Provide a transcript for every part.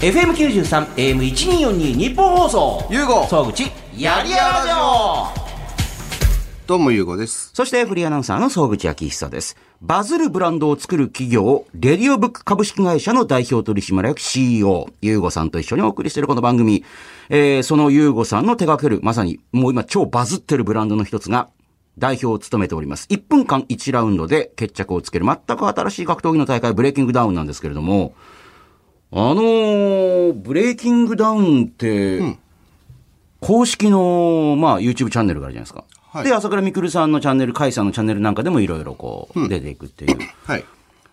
FM93、AM1242 日本放送。ゆうご総口、やりやらじょどうもゆうごです。そしてフリーアナウンサーの総口昭久です。バズるブランドを作る企業、レディオブック株式会社の代表取締役 CEO、ゆうごさんと一緒にお送りしているこの番組。えー、そのゆうごさんの手掛ける、まさにもう今超バズってるブランドの一つが、代表を務めております。1分間1ラウンドで決着をつける全く新しい格闘技の大会、ブレイキングダウンなんですけれども、あのー、ブレイキングダウンって、公式の、まあ、YouTube チャンネルがあるじゃないですか。はいで、朝倉未来さんのチャンネル、甲斐さんのチャンネルなんかでもいろいろこう、出ていくっていう。はい。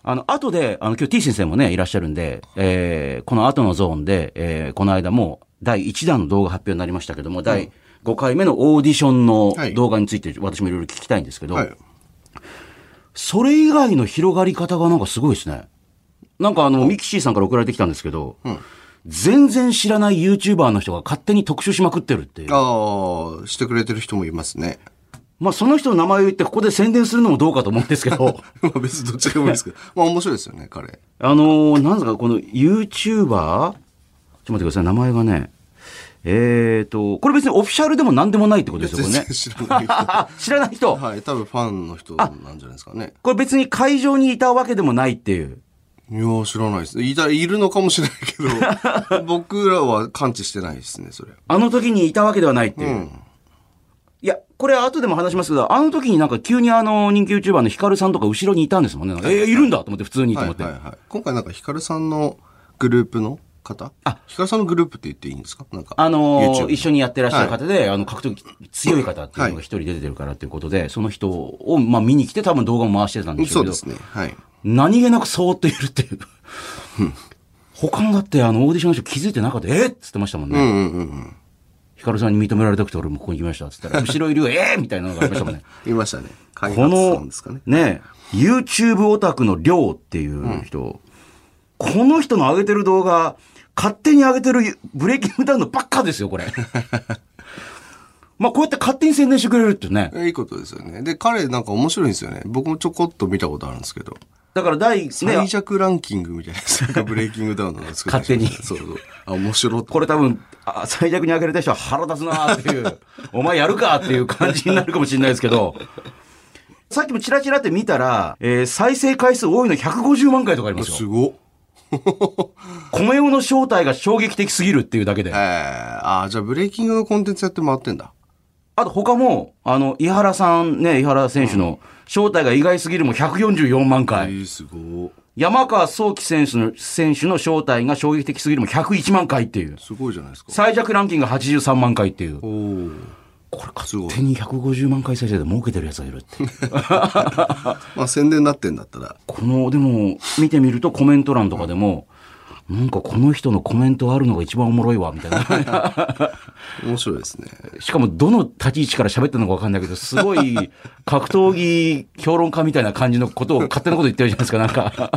あの、後で、あの、今日 T 先生もね、いらっしゃるんで、えー、この後のゾーンで、えー、この間も、第1弾の動画発表になりましたけども、第5回目のオーディションのはい動画について、私もいろいろ聞きたいんですけど、はい。それ以外の広がり方がなんかすごいですね。なんかあの、ミキシーさんから送られてきたんですけど、全然知らない YouTuber の人が勝手に特集しまくってるっていう。ああ、してくれてる人もいますね。まあ、その人の名前を言ってここで宣伝するのもどうかと思うんですけど、まあ別にどっちでもいいですけど。まあ面白いですよね、彼。あのーなんですか、この YouTuber? ちょっと待ってください、名前がね。えーと、これ別にオフィシャルでも何でもないってことですよ、ね。知らない人。知らない人。はい、多分ファンの人なんじゃないですかね。これ別に会場にいたわけでもないっていう。いやー、知らないです。いた、いるのかもしれないけど、僕らは感知してないですね、それ。あの時にいたわけではないっていう。うん。いや、これ後でも話しますけど、あの時になんか急にあの人気 YouTuber のヒカルさんとか後ろにいたんですもんね。えーいるんだと思って普通にとはい思って。はいはい。今回なんかヒカルさんのグループの方？あヒカルさんのグループって言っていいんですか？なんか。あのー一緒にやってらっしゃる方で、あの、格闘技強い方っていうのが一人出てるからっていうことで、その人を、まあ見に来て多分動画も回してたんでけど、そううですね。はい。何気なくそーっといるっていう。他のだってあのオーディションの人気づいてなかった。えーっ？つってましたもんね。うんうんうんうん。ヒカルさんに認められたくて俺もここに来ましたっつったら、後ろいるよ、えーみたいなのがありましたもんね。いましたね。開こ発さのんですかね。、ね、YouTube オタクのりょうっていう人、この人の上げてる動画、勝手に上げてるブレイキングダウンのばっかですよ、これ。まあ、こうやって勝手に宣伝してくれるってね。いいことですよね。で、彼なんか面白いんですよね。僕もちょこっと見たことあるんですけど。だから第、ね、最弱ランキングみたいなやつがブレイキングダウンの作勝手にそうそう。あ、面白い。これ多分、あ最弱に上げられた人は腹立つなっていう、お前やるかっていう感じになるかもしれないですけど、さっきもチラチラって見たら、えー再生回数多いの150万回とかありますよ。すごっ。米用の正体が衝撃的すぎるっていうだけでえ。ー、あーじゃあブレイキングのコンテンツやって回ってんだ。あと他も、あの、井原さんね、井原選手の正体が意外すぎるも144万え回。ー、すごっ。山川聡輝選手の、選手の正体が衝撃的すぎるも101万回っていう。すごいじゃないですか。最弱ランキングが83万回っていう。おお。これすごい勝手に150万回再生で儲けてるやつがいるって。まあ宣伝になってんだったら。この、でも、見てみるとコメント欄とかでも、なんかこの人のコメントあるのが一番おもろいわ、みたいな。面白いですね。しかも、どの立ち位置から喋ってるのかわかんないけど、すごい、格闘技評論家みたいな感じのことを、勝手なこと言ってるじゃないですか、なんか。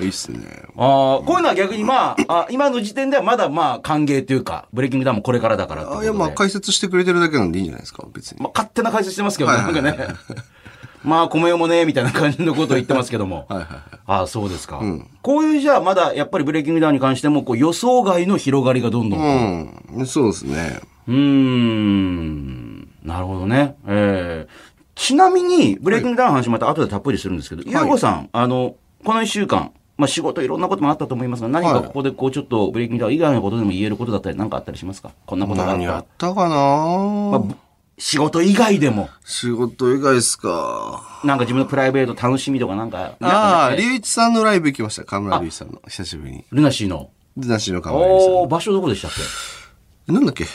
いいっすね。ああ、こういうのは逆にまあ、あ今の時点ではまだまあ、歓迎というか、ブレイキングダウンもこれからだからいや、まあ解説してくれてるだけなんでいいんじゃないですか、別に。まあ、勝手な解説してますけどね、はいはいはいなんかね。まあ、米代もね、みたいな感じのことを言ってますけども。はいはいはい。ああ、そうですか。こういうじゃあ、まだやっぱりブレイキングダウンに関しても、こう予想外の広がりがどんどんと。うん。そうですね。うーん。なるほどね。えーちなみに、ブレイキングダウンの話また後でたっぷりするんですけど、ゆうごさん、あの、この一週間、まあ仕事いろんなこともあったと思いますが、何かはいここでこうちょっとブレイキングダウン以外のことでも言えることだったり何かあったりしますか？こんなことがあっ。何やったたかな、仕事以外でも、仕事以外ですか。なんか自分のプライベート楽しみとかなんか、ああ、隆一さんのライブ行きました。河村隆一さんの。久しぶりに。ルナシーの。で、なしの河村隆一さん場所どこでしたっけ？なんだっけ？え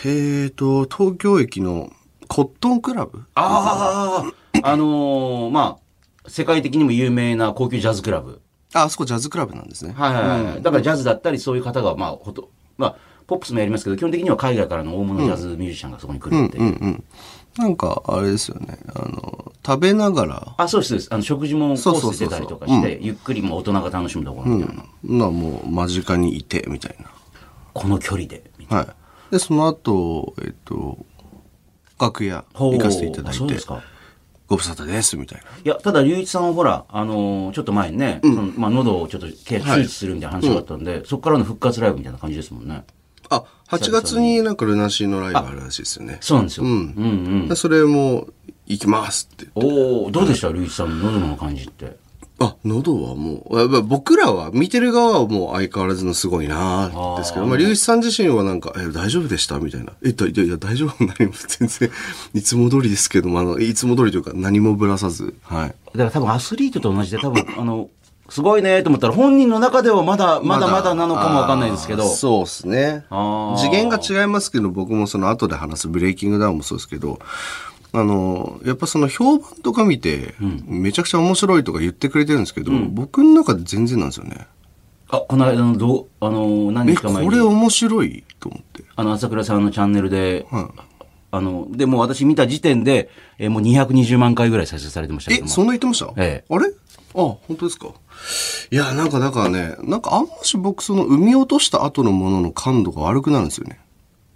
ーと、東京駅のコットンクラブ？ああ、あのーまあ、世界的にも有名な高級ジャズクラブ。あ、あそこジャズクラブなんですね。はいはいはい。だからジャズだったりそういう方が、まあ、ほと、まあ、ポップスもやりますけど、基本的には海外からの大物ジャズミュージシャンがそこに来るっていう。うんうん。なんか、あれですよね。あの、食べながら、あ、そうですそうです。あの、食事もコースしてたりとかして、ゆっくりも大人が楽しむところみたいな。なもう間近にいて、みたいこの距離で、みたいな。な。はい。で、その後、えっと、楽屋行かせていただいてそうです、か。ご無沙汰です、みたいな。いや、ただ、隆一さんはほら、あのーちょっと前にね、そのまあ、喉をちょっと手術するみたいな話があったんで、そこからの復活ライブみたいな感じですもんね。あ、8月になんかルナシーのライブあるらしいですよね。そうなんですよ。うん、うん、でそれも、行きますって。おおどうでした？隆一さんの喉の感じって。あ、喉はもう、やっぱ僕らは、見てる側はもう相変わらずのすごいなーですけど、まあ、隆一さん自身はなんか、え、大丈夫でした？みたいな。え、だいや、いや、大丈夫何も 全然、いつも通りですけども、あの、いつも通りというか何もぶらさず、はい。だから多分アスリートと同じで、多分、あの、すごいねと思ったら、本人の中ではまだ、まだまだなのかもわかんないですけど。そうですね。次元が違いますけど、僕もその後で話すブレイキングダウンもそうですけど、あの、やっぱその評判とか見て、めちゃくちゃ面白いとか言ってくれてるんですけど、僕の中で全然なんですよね。あ、この間のどう、あの、何え、日か前に。これ面白いと思って。あの、朝倉さんのチャンネルで、はいあの、でもう私見た時点で、えーもう220万回ぐらい再生されてましたけどえ、も。そんな言ってました？ええあれ？あ、本当ですか？いや、なんかだからね、なんかあんまし僕その生み落とした後のものの感度が悪くなるんですよね。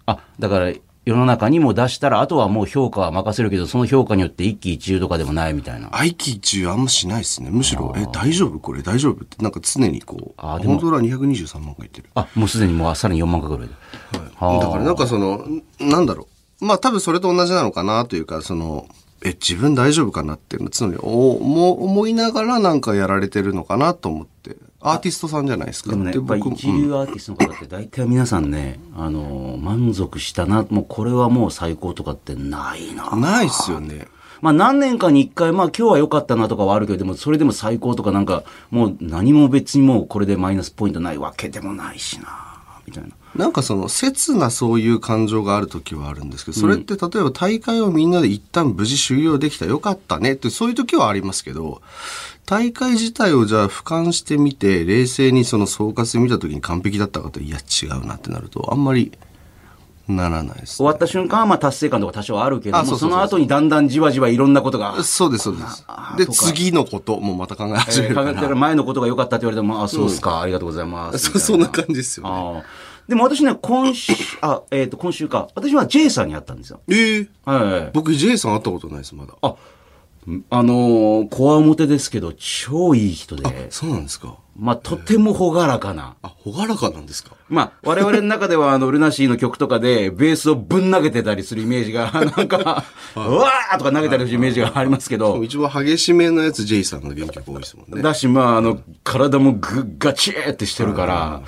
あ、だから、世の中にも出したら、あとはもう評価は任せるけど、その評価によって一喜一憂とかでもないみたいな。愛機一憂あんましないですね。むしろ、え、大丈夫？これ大丈夫？って、なんか常にこう、あでも本当だ223万回いってる。あ、もうすでにもうさらに4万回ぐらいで。はい。だからなんかその、んなんだろう。まあ多分それと同じなのかなというか、その、え、自分大丈夫かなっていうの常にお思思いながらなんかやられてるのかなと思って。アーティストさんじゃないですか。でもね、やっぱ一流アーティストの方って大体皆さんね、あのー、満足したな、もうこれはもう最高とかってないな。ないっすよね。まあ何年かに一回、まあ今日は良かったなとかはあるけど、でもそれでも最高とかなんか、もう何も別にもうこれでマイナスポイントないわけでもないしな、みたいな。なんかその切なそういう感情がある時はあるんですけど、それって例えば大会をみんなで一旦無事終了できたよかったねってそういう時はありますけど、大会自体をじゃあ俯瞰してみて、冷静にその総括で見た時に完璧だったかと、いや違うなってなると、あんまりならないです終。わった瞬間はまあ達成感とか多少あるけども、その後にだんだんじわじわいろんなことが、そうです、そうです。で、次のこともまた考え始めえーるから。考えたら前のことが良かったって言われても、あ、そうっすか、ありがとうございます。そうそんな感じですよね。でも私ね、今週、あ、えっ、と、今週か。私は J さんに会ったんですよ。ええはい。僕 J さん会ったことないです、まだ。あ、あのー、こわもてですけど、超いい人で、そうなんですか。まあ、とてもほがらかな。あ、ほがらかなんですか。まあ、我々の中では、あの、ルナシーの曲とかで、ベースをぶん投げてたりするイメージが、なんか、うわーとか投げたりするイメージがありますけど、一番激しめのやつ J さんが原曲多いですもんね。だし、まあ、あの、体もぐっガチーってしてるから、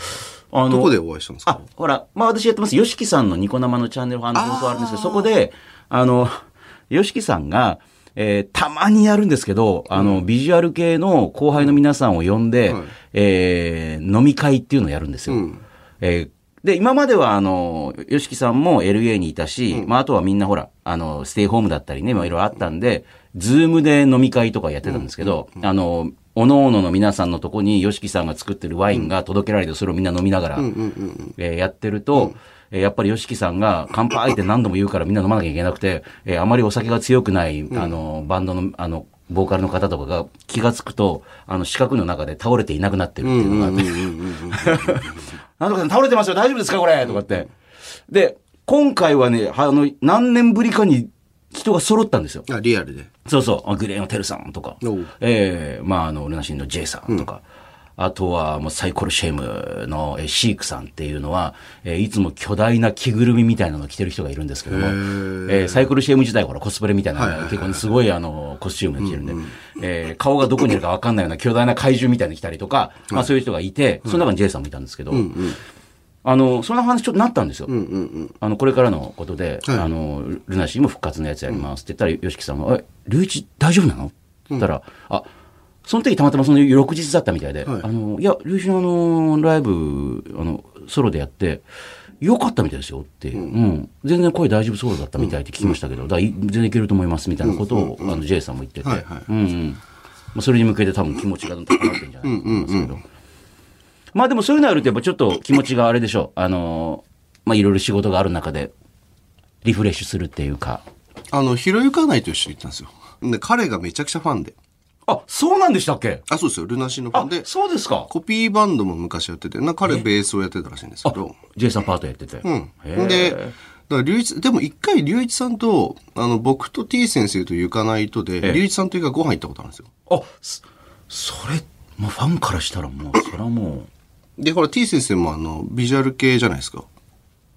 あの、どこでお会いしたんですか？あ、ほら、まあ私やってます。ヨシキさんのニコ生のチャンネルファンの放送あるんですけど、そこで、あの、ヨシキさんが、えーたまにやるんですけど、あの、ビジュアル系の後輩の皆さんを呼んで、はい。えー飲み会っていうのをやるんですよ。うん。えーで、今までは、あの、ヨシキさんも LA にいたし、まあ、あとはみんなほら、あの、ステイホームだったりね、まあ、いろいろあったんで、ズームで飲み会とかやってたんですけど、あの、おのおのの皆さんのとこに、ヨシキさんが作ってるワインが届けられて、それをみんな飲みながら、えーやってると、えーやっぱりヨシキさんが乾杯って何度も言うからみんな飲まなきゃいけなくて、えーあまりお酒が強くない、あの、バンドの、あの、ボーカルの方とかが気がつくと、あの、四角の中で倒れていなくなってるっていうのがあって、なんとか倒れてますよ、大丈夫ですかこれとかって。で、今回はね、あの、何年ぶりかに人が揃ったんですよ。あ、リアルで。そうそう、あグレーのテルさんとか。ええまあ、あの、ルナシーの J さんとか、あとは、もうサイコロシェームのえーシークさんっていうのは、えーいつも巨大な着ぐるみみたいなのを着てる人がいるんですけども、えーサイコロシェーム自体はほらコスプレみたいな、結構ねすごいあの、コスチュームで着てるんで、えー顔がどこにいるかわかんないような巨大な怪獣みたいに来たりとか、まあそういう人がいて、その中に J さんもいたんですけど、あの、そんな話ちょっとなったんですよ。あの、これからのことで、はい。あの、ルナシーも復活のやつやりますって言ったら、ヨシキさんが、え、龍一大丈夫なの？って言ったら、あ、その時たまたまその翌日だったみたいで、はい。あの、いや、龍一のあの、ライブ、あの、ソロでやって、よかったみたいですよって、うん、全然声大丈夫そうだったみたいって聞きましたけど、だ全然いけると思いますみたいなことを、あの、J さんも言ってて、はいはい。うん。うん。まあ、それに向けて多分気持ちが高まってるんじゃないかと思いますけど。まあでもそういうのやるとやっぱちょっと気持ちがあれでしょう。あのーまあいろいろ仕事がある中で、リフレッシュするっていうか。あの、ひろゆかないと一緒に行ったんですよ。で、彼がめちゃくちゃファンで。あ、そうなんでしたっけ？あ、そうですよ。ルナシーのファあンで、、そうですか。コピーバンドも昔やってて、な彼ベースをやってたらしいんですけど。J さんパートやってて。うん。で、から、隆一、でも一回隆一さんと、あの、僕と T 先生と行かないとで、え隆一さんと一回ご飯行ったことあるんですよ。あ、そそれ、まあ、ファンからしたらもう、それはもう、で、ほら T 先生もあの、ビジュアル系じゃないですか？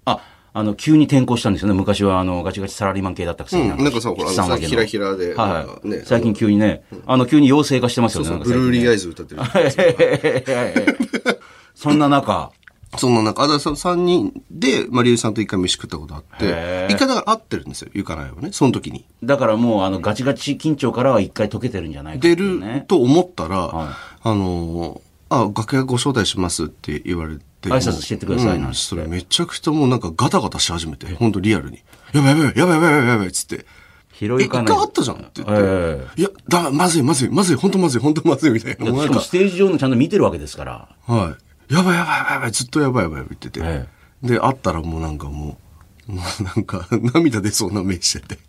あ、あの、急に転校したんですよね。昔は、あの、ガチガチサラリーマン系だったくせに。うんなんかさほら七三分けのひらひらではい。ね最近急にね、あの、急に妖精化してますよね。そうそう、ブルーリーアイズ。ズ歌ってる。そんな中、そんな中、あだから3人で、まあ、隆一さんと一回飯食ったことあって一回だから会ってるんですよ、ゆかないはね、その時に。だからもう、あの、ガチガチ緊張からは一回解けてるんじゃないかって出る。と思ったら、はいあのーあ、楽屋ご招待しますって言われて。挨拶してってくださいなんてうんそれめちゃくちゃもうなんかガタガタし始めて、本当リアルに。やばいやばいやばいやばいやばいやばいっつって。え、一拾いかない。回あったじゃんって言って。えいや、だ、まずいまずいまずい、本当まずい本当まずいみたいな。もしかもス、テージ上のちゃんと見てるわけですから。はい。やばいやばいやばいやばい、ずっとやばいやばい言ってて。えで、会ったらもうなんかもう、もうなんか 涙出そうな目してて。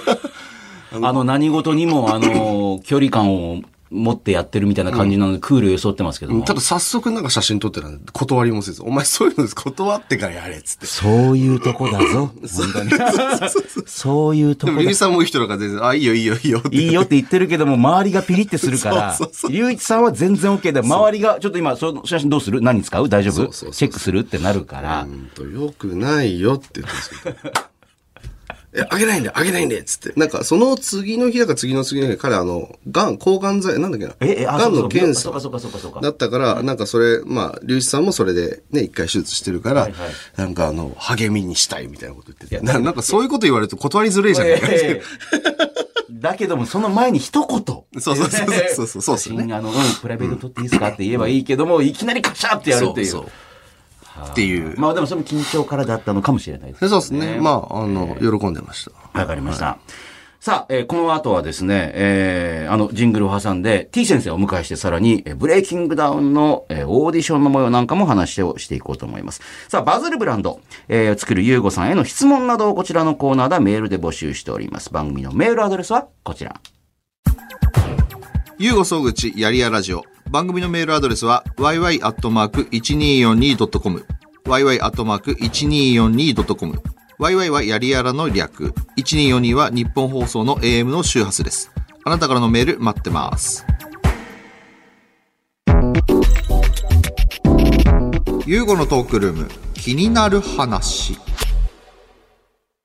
あの、何事にも、あの、距離感を持ってやってるみたいな感じなので、クール装ってますけども。ただ早速なんか写真撮ってたんで、断りもせず、お前そういうの断ってからやれっつって。そういうとこだぞ。本当に。そういうとでも、リリこだーさんもいい人だから全然、あ、いいよいいよいいよって。いいよって言ってるけども、周りがピリってするから そうそう、龍一さんは全然 OK で、周りが、ちょっと今、その写真どうする？何使う？大丈夫？チェックするってなるからほ、んと、よくないよって言ってるんですよ。え、あげないんで、あげないんでっつって。なんか、その次の日だか次の次の日、彼あの、がん、抗がん剤、なんだっけな？え、え、あ、がんの検査そうかそうかそうかそうか。だったから、なんかそれ、まあ、隆一さんもそれでね、一回手術してるから、はいはいなんかあの、励みにしたいみたいなこと言ってて。ななんかそういうこと言われると断りづれえじゃない？だけども、その前に一言。そうそうそうそうそうそうっすよね写真あの、うん、プライベート撮っていいですか？って言えばいいけども、いきなりカシャってやるっていう。そうそうっていう。まあでもその緊張からだったのかもしれないですね。そうですね。まあ、あの、喜んでました。わかりました。さあ、えーこの後はですね、えーあの、ジングルを挟んで、T 先生をお迎えして、さらに、えーブレイキングダウンの、えーオーディションの模様なんかも話をしていこうと思います。さあ、バズるブランド、えー作るゆうごさんへの質問などをこちらのコーナーでメールで募集しております。番組のメールアドレスはこちら。ゆうご総口やりやラジオ。番組のメールアドレスは yy.1242.com。yy.1242.com。yy はやりやらの略。1242は日本放送の AM の周波数です。あなたからのメール待ってます。ゆうごのトークルーム。気になる話。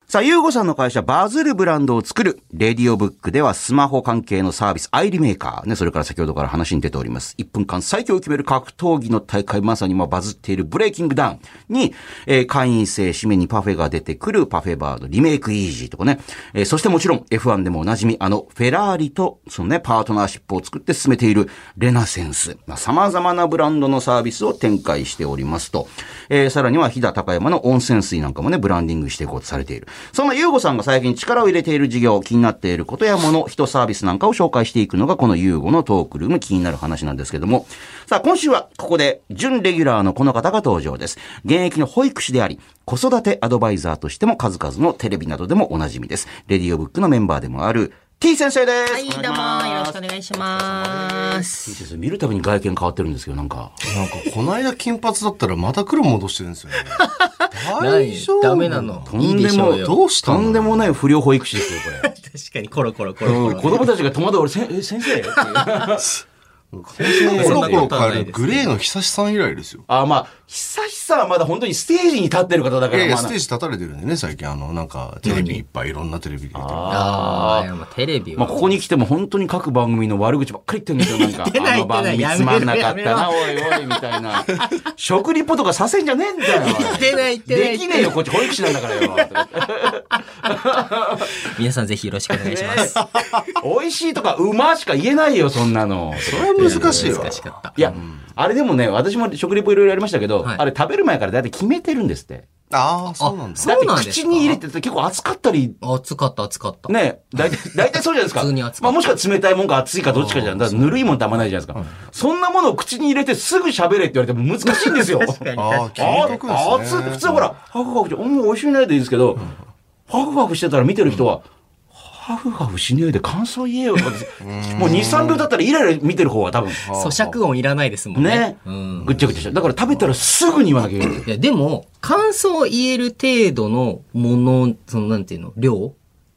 さあ、ゆうごさんの会社、バズるブランドを作る、レディオブックではスマホ関係のサービス、アイリメーカー、ね、それから先ほどから話に出ております。1分間最強を決める格闘技の大会、まさに今バズっているブレイキングダウンに、えー会員制締めにパフェが出てくるパフェバード、リメイクイージーとかね、えーそしてもちろん F1 でもおなじみ、あの、フェラーリと、そのね、パートナーシップを作って進めているレナセンス、まあ、様々なブランドのサービスを展開しておりますと、えーさらには飛騨高山の温泉水なんかもね、ブランディングしていこうとされている。そんなユーゴさんが最近力を入れている事業、気になっていることやもの、人サービスなんかを紹介していくのが、このユーゴのトークルーム気になる話なんですけども。さあ、今週はここで、準レギュラーのこの方が登場です。現役の保育士であり、子育てアドバイザーとしても数々のテレビなどでもおなじみです。レディオブックのメンバーでもある T 先生です。はい、どうも、よろしくお願いします。T 先生、見るたびに外見変わってるんですけど、なんか。なんか、この間金髪だったらまた黒戻してるんですよね。大丈夫ダメなの。といいんでも、でしょうよ。どうしたの？とんでもない不良保育士ですよ、これ。確かにコロコロコロコロ。子供たちが戸惑う、俺、先生？っていう。コロコロ変えるグレーの久しさん以来ですよ。あ、まあ、久々はまだ本当にステージに立ってる方だから、いやいや、まあステージ立たれてるんでね、最近。あの、なんか、テレビいっぱいいろんなテレビで出てる。ああ、テレビは。まあ、ここに来ても本当に各番組の悪口ばっかり言ってるんですよ、なんか。言ってないあの番組言ってないつまんなかったやな、おいおい、みたいな。食リポとかさせんじゃねえんだよ。言ってない言ってないできねえよ、こっち保育士なんだからよ。皆さんぜひよろしくお願いします。美味しいとか、うましか言えないよ、そんなの。それは難しいわ。難しかった。いや、あれでもね、私も食リポいろいろやりましたけど、はいあれ食べる前から大体決めてるんですって。ああ、そうなんだ。そうなんだってですか口に入れてて結構熱かったり、熱かった熱かった。ね、大体、大体そうじゃないですか。普通に熱かったまあもしくは冷たいもんか熱いかどっちかじゃん。だからぬるいもんってあんまないじゃないですか。そんなものを口に入れてすぐ喋れって言われても難しいんですよ。確かにああ、確かに。聞いとくんあですね。熱い普通ほら、ハクハクして、うん、美味しいねでいいんですけど、ハクハクしてたら見てる人は、はハフハフしねえで感想言えよとかってもう2、3秒だったらイライラ見てる方は多分。咀嚼音いらないですもんね。ねうん。ぐっちゃぐちゃして。だから食べたらすぐに言わなきゃいけない。いや、でも、感想を言える程度のもの、その、なんていうの、量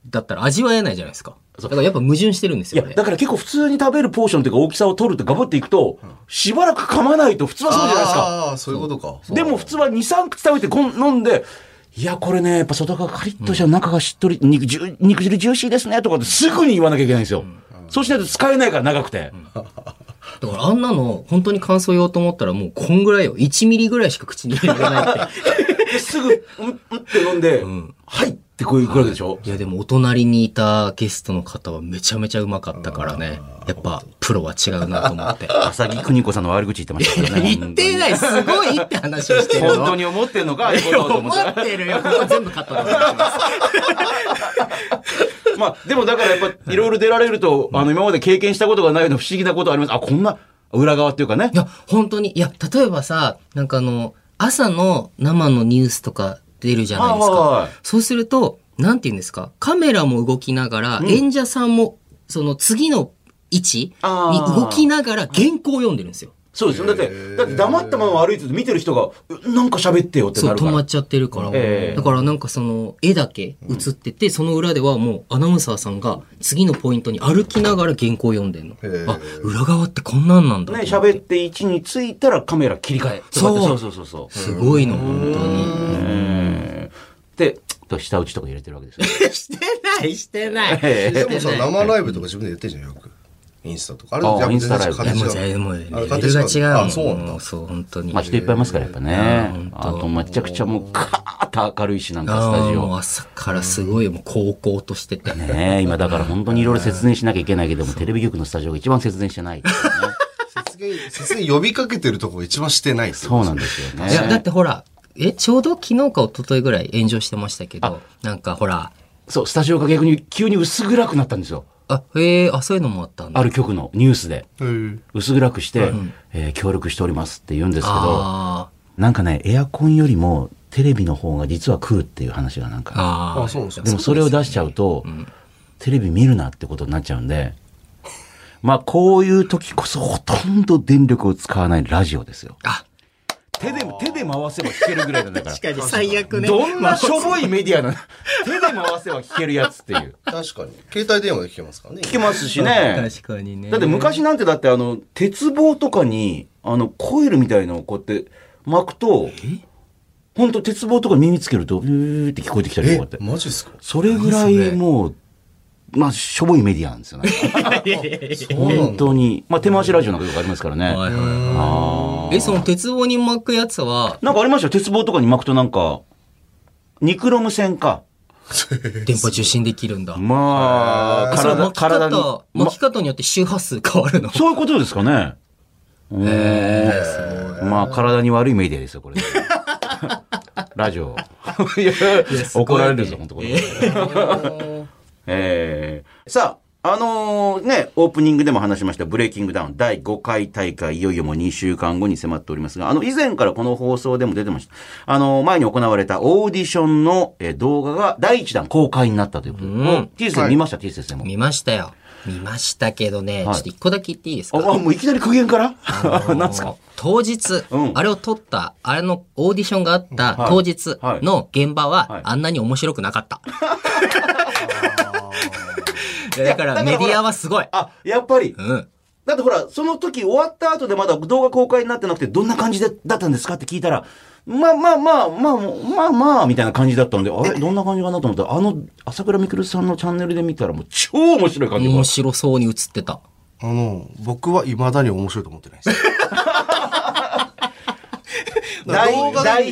だったら味わえないじゃないですか。だからやっぱ矛盾してるんですよ、ね。、いやだから結構普通に食べるポーションというか大きさを取るとガブっていくと、しばらく噛まないと普通はそうじゃないですか。ああ、そういうことか。でも普通は2、3口食べてこん飲んで、いや、これね、やっぱ外側カリッとした中がしっとり、肉汁、肉汁ジューシーですね、とかってすぐに言わなきゃいけないんですよ。そうしないと使えないから長くて。だからあんなの、本当に感想言おうと思ったらもうこんぐらいよ。1ミリぐらいしか口に入れられないって。ですぐ、うん、うんって飲んで、はいってこういうくわけでしょ？いやでもお隣にいたゲストの方はめちゃめちゃうまかったからね。やっぱプロは違うなと思って。浅木邦子さんの悪口言ってましたからね。言ってない、すごいって話をしてるの。本当に思ってんのか、ああいうこと思思って。るよ。ここ全部カットでお願いします。まあ、でもだからやっぱ、いろいろ出られると、あの、今まで経験したことがないような不思議なことあります。あ、こんな、裏側っていうかねい。や、本当に。いや、例えばさ、なんかあの、朝の生のニュースとか出るじゃないですかはいはいはい。そうすると、なんて言うんですか、カメラも動きながら、演者さんも、その次の位置に動きながら原稿を読んでるんですよ。そうですよ。だって、だって黙ったまま歩いてて見てる人が、うなんか喋ってよってそう、なるから。止まっちゃってるから。ええだからなんかその、絵だけ映ってて、その裏ではもうアナウンサーさんが次のポイントに歩きながら原稿を読んでんの。えあ、裏側ってこんなんなんだとね。喋って位置についたらカメラ切り替え。そうとかってそうそうそうそう。すごいの、本当に。と下打ちとか入れてるわけですよ。してない、してない。えでもさ、生ライブとか自分でやってんじゃん、よく。インスタとか。あれ、あインスタライブもう、形じゃあもう、レあベルが違うもん。あそうなんそう、本当に。まあ人いっぱいいますから、やっぱね。あと、めちゃくちゃもう、カーッと明るいし、なんかスあタジオ。ーもう朝からすごい、もう、高校としてて。ねえ今だから本当にいろいろ 節電しなきゃいけないけども、テレビ局のスタジオが一番節電してない。節電、節電呼びかけてるとこが一番してないそうなんですよね。いや、だってほら、え、ちょうど昨日か一昨日ぐらい炎上してましたけど、なんかほら、そう、スタジオが逆に急に薄暗くなったんですよ。あ、へえ、あ、そういうのもあったんだ。ある局のニュースで。薄暗くして、えー協力しておりますって言うんですけど、あなんかね、エアコンよりもテレビの方が実は来るっていう話がなんーか。あそうですよでもそれを出しちゃうと、テレビ見るなってことになっちゃうんで、まあこういう時こそほとんど電力を使わないラジオですよ。あ、手で、手で回せば聞けるぐらいなんだから。確かに最悪ね。どんなしょぼいメディアなの？手で回せば聞けるやつっていう。確かに。携帯電話で聞けますからね。聞けますしね。確かにね。だって昔なんてだってあの、鉄棒とかに、あの、コイルみたいのをこうやって巻くと、本当鉄棒とかに耳つけると、ビューって聞こえてきたりとえかって。マジっすか？それぐらいもう、まあ、しょぼいメディアなんですよね。本当に。まあ、手回しラジオなんかよくありますからね。はいはいえ、その鉄棒に巻くやつは、なんかありましたよ。鉄棒とかに巻くとなんか、ニクロム線か。電波受信できるんだ。まあ、体、に。方、巻き方によって周波数変わるの？そういうことですかね。うんまあ、体に悪いメディアですよ、これ。ラジオ。怒られるぞ、本当これ。えーさあ、あのーね、オープニングでも話しました、ブレイキングダウン第5回大会、いよいよもう2週間後に迫っておりますが、あの、以前からこの放送でも出てました。あのー前に行われたオーディションの、えー動画が第1弾公開になったということで。うん。お T 先生見ました、T 先生も。見ましたよ。見ましたけどね、はい。ちょっと一個だけ言っていいですか？あ、あもういきなり苦言から？あのー なんですか？当日、うん。あれを撮った、あれのオーディションがあったはい。当日はい。の現場はい。は、あんなに面白くなかった。い やだからメディアはすごい。あ、やっぱり。うん。だってほら、その時終わった後でまだ動画公開になってなくて、どんな感じでだったんですかって聞いたら、まあまあまあまあ、まあまあ、みたいな感じだったんで、あれ？どんな感じかなと思ったら、あの、朝倉未来さんのチャンネルで見たらもう超面白い感じが面。白そうに映ってた。あの、僕は未だに面白いと思ってないです。代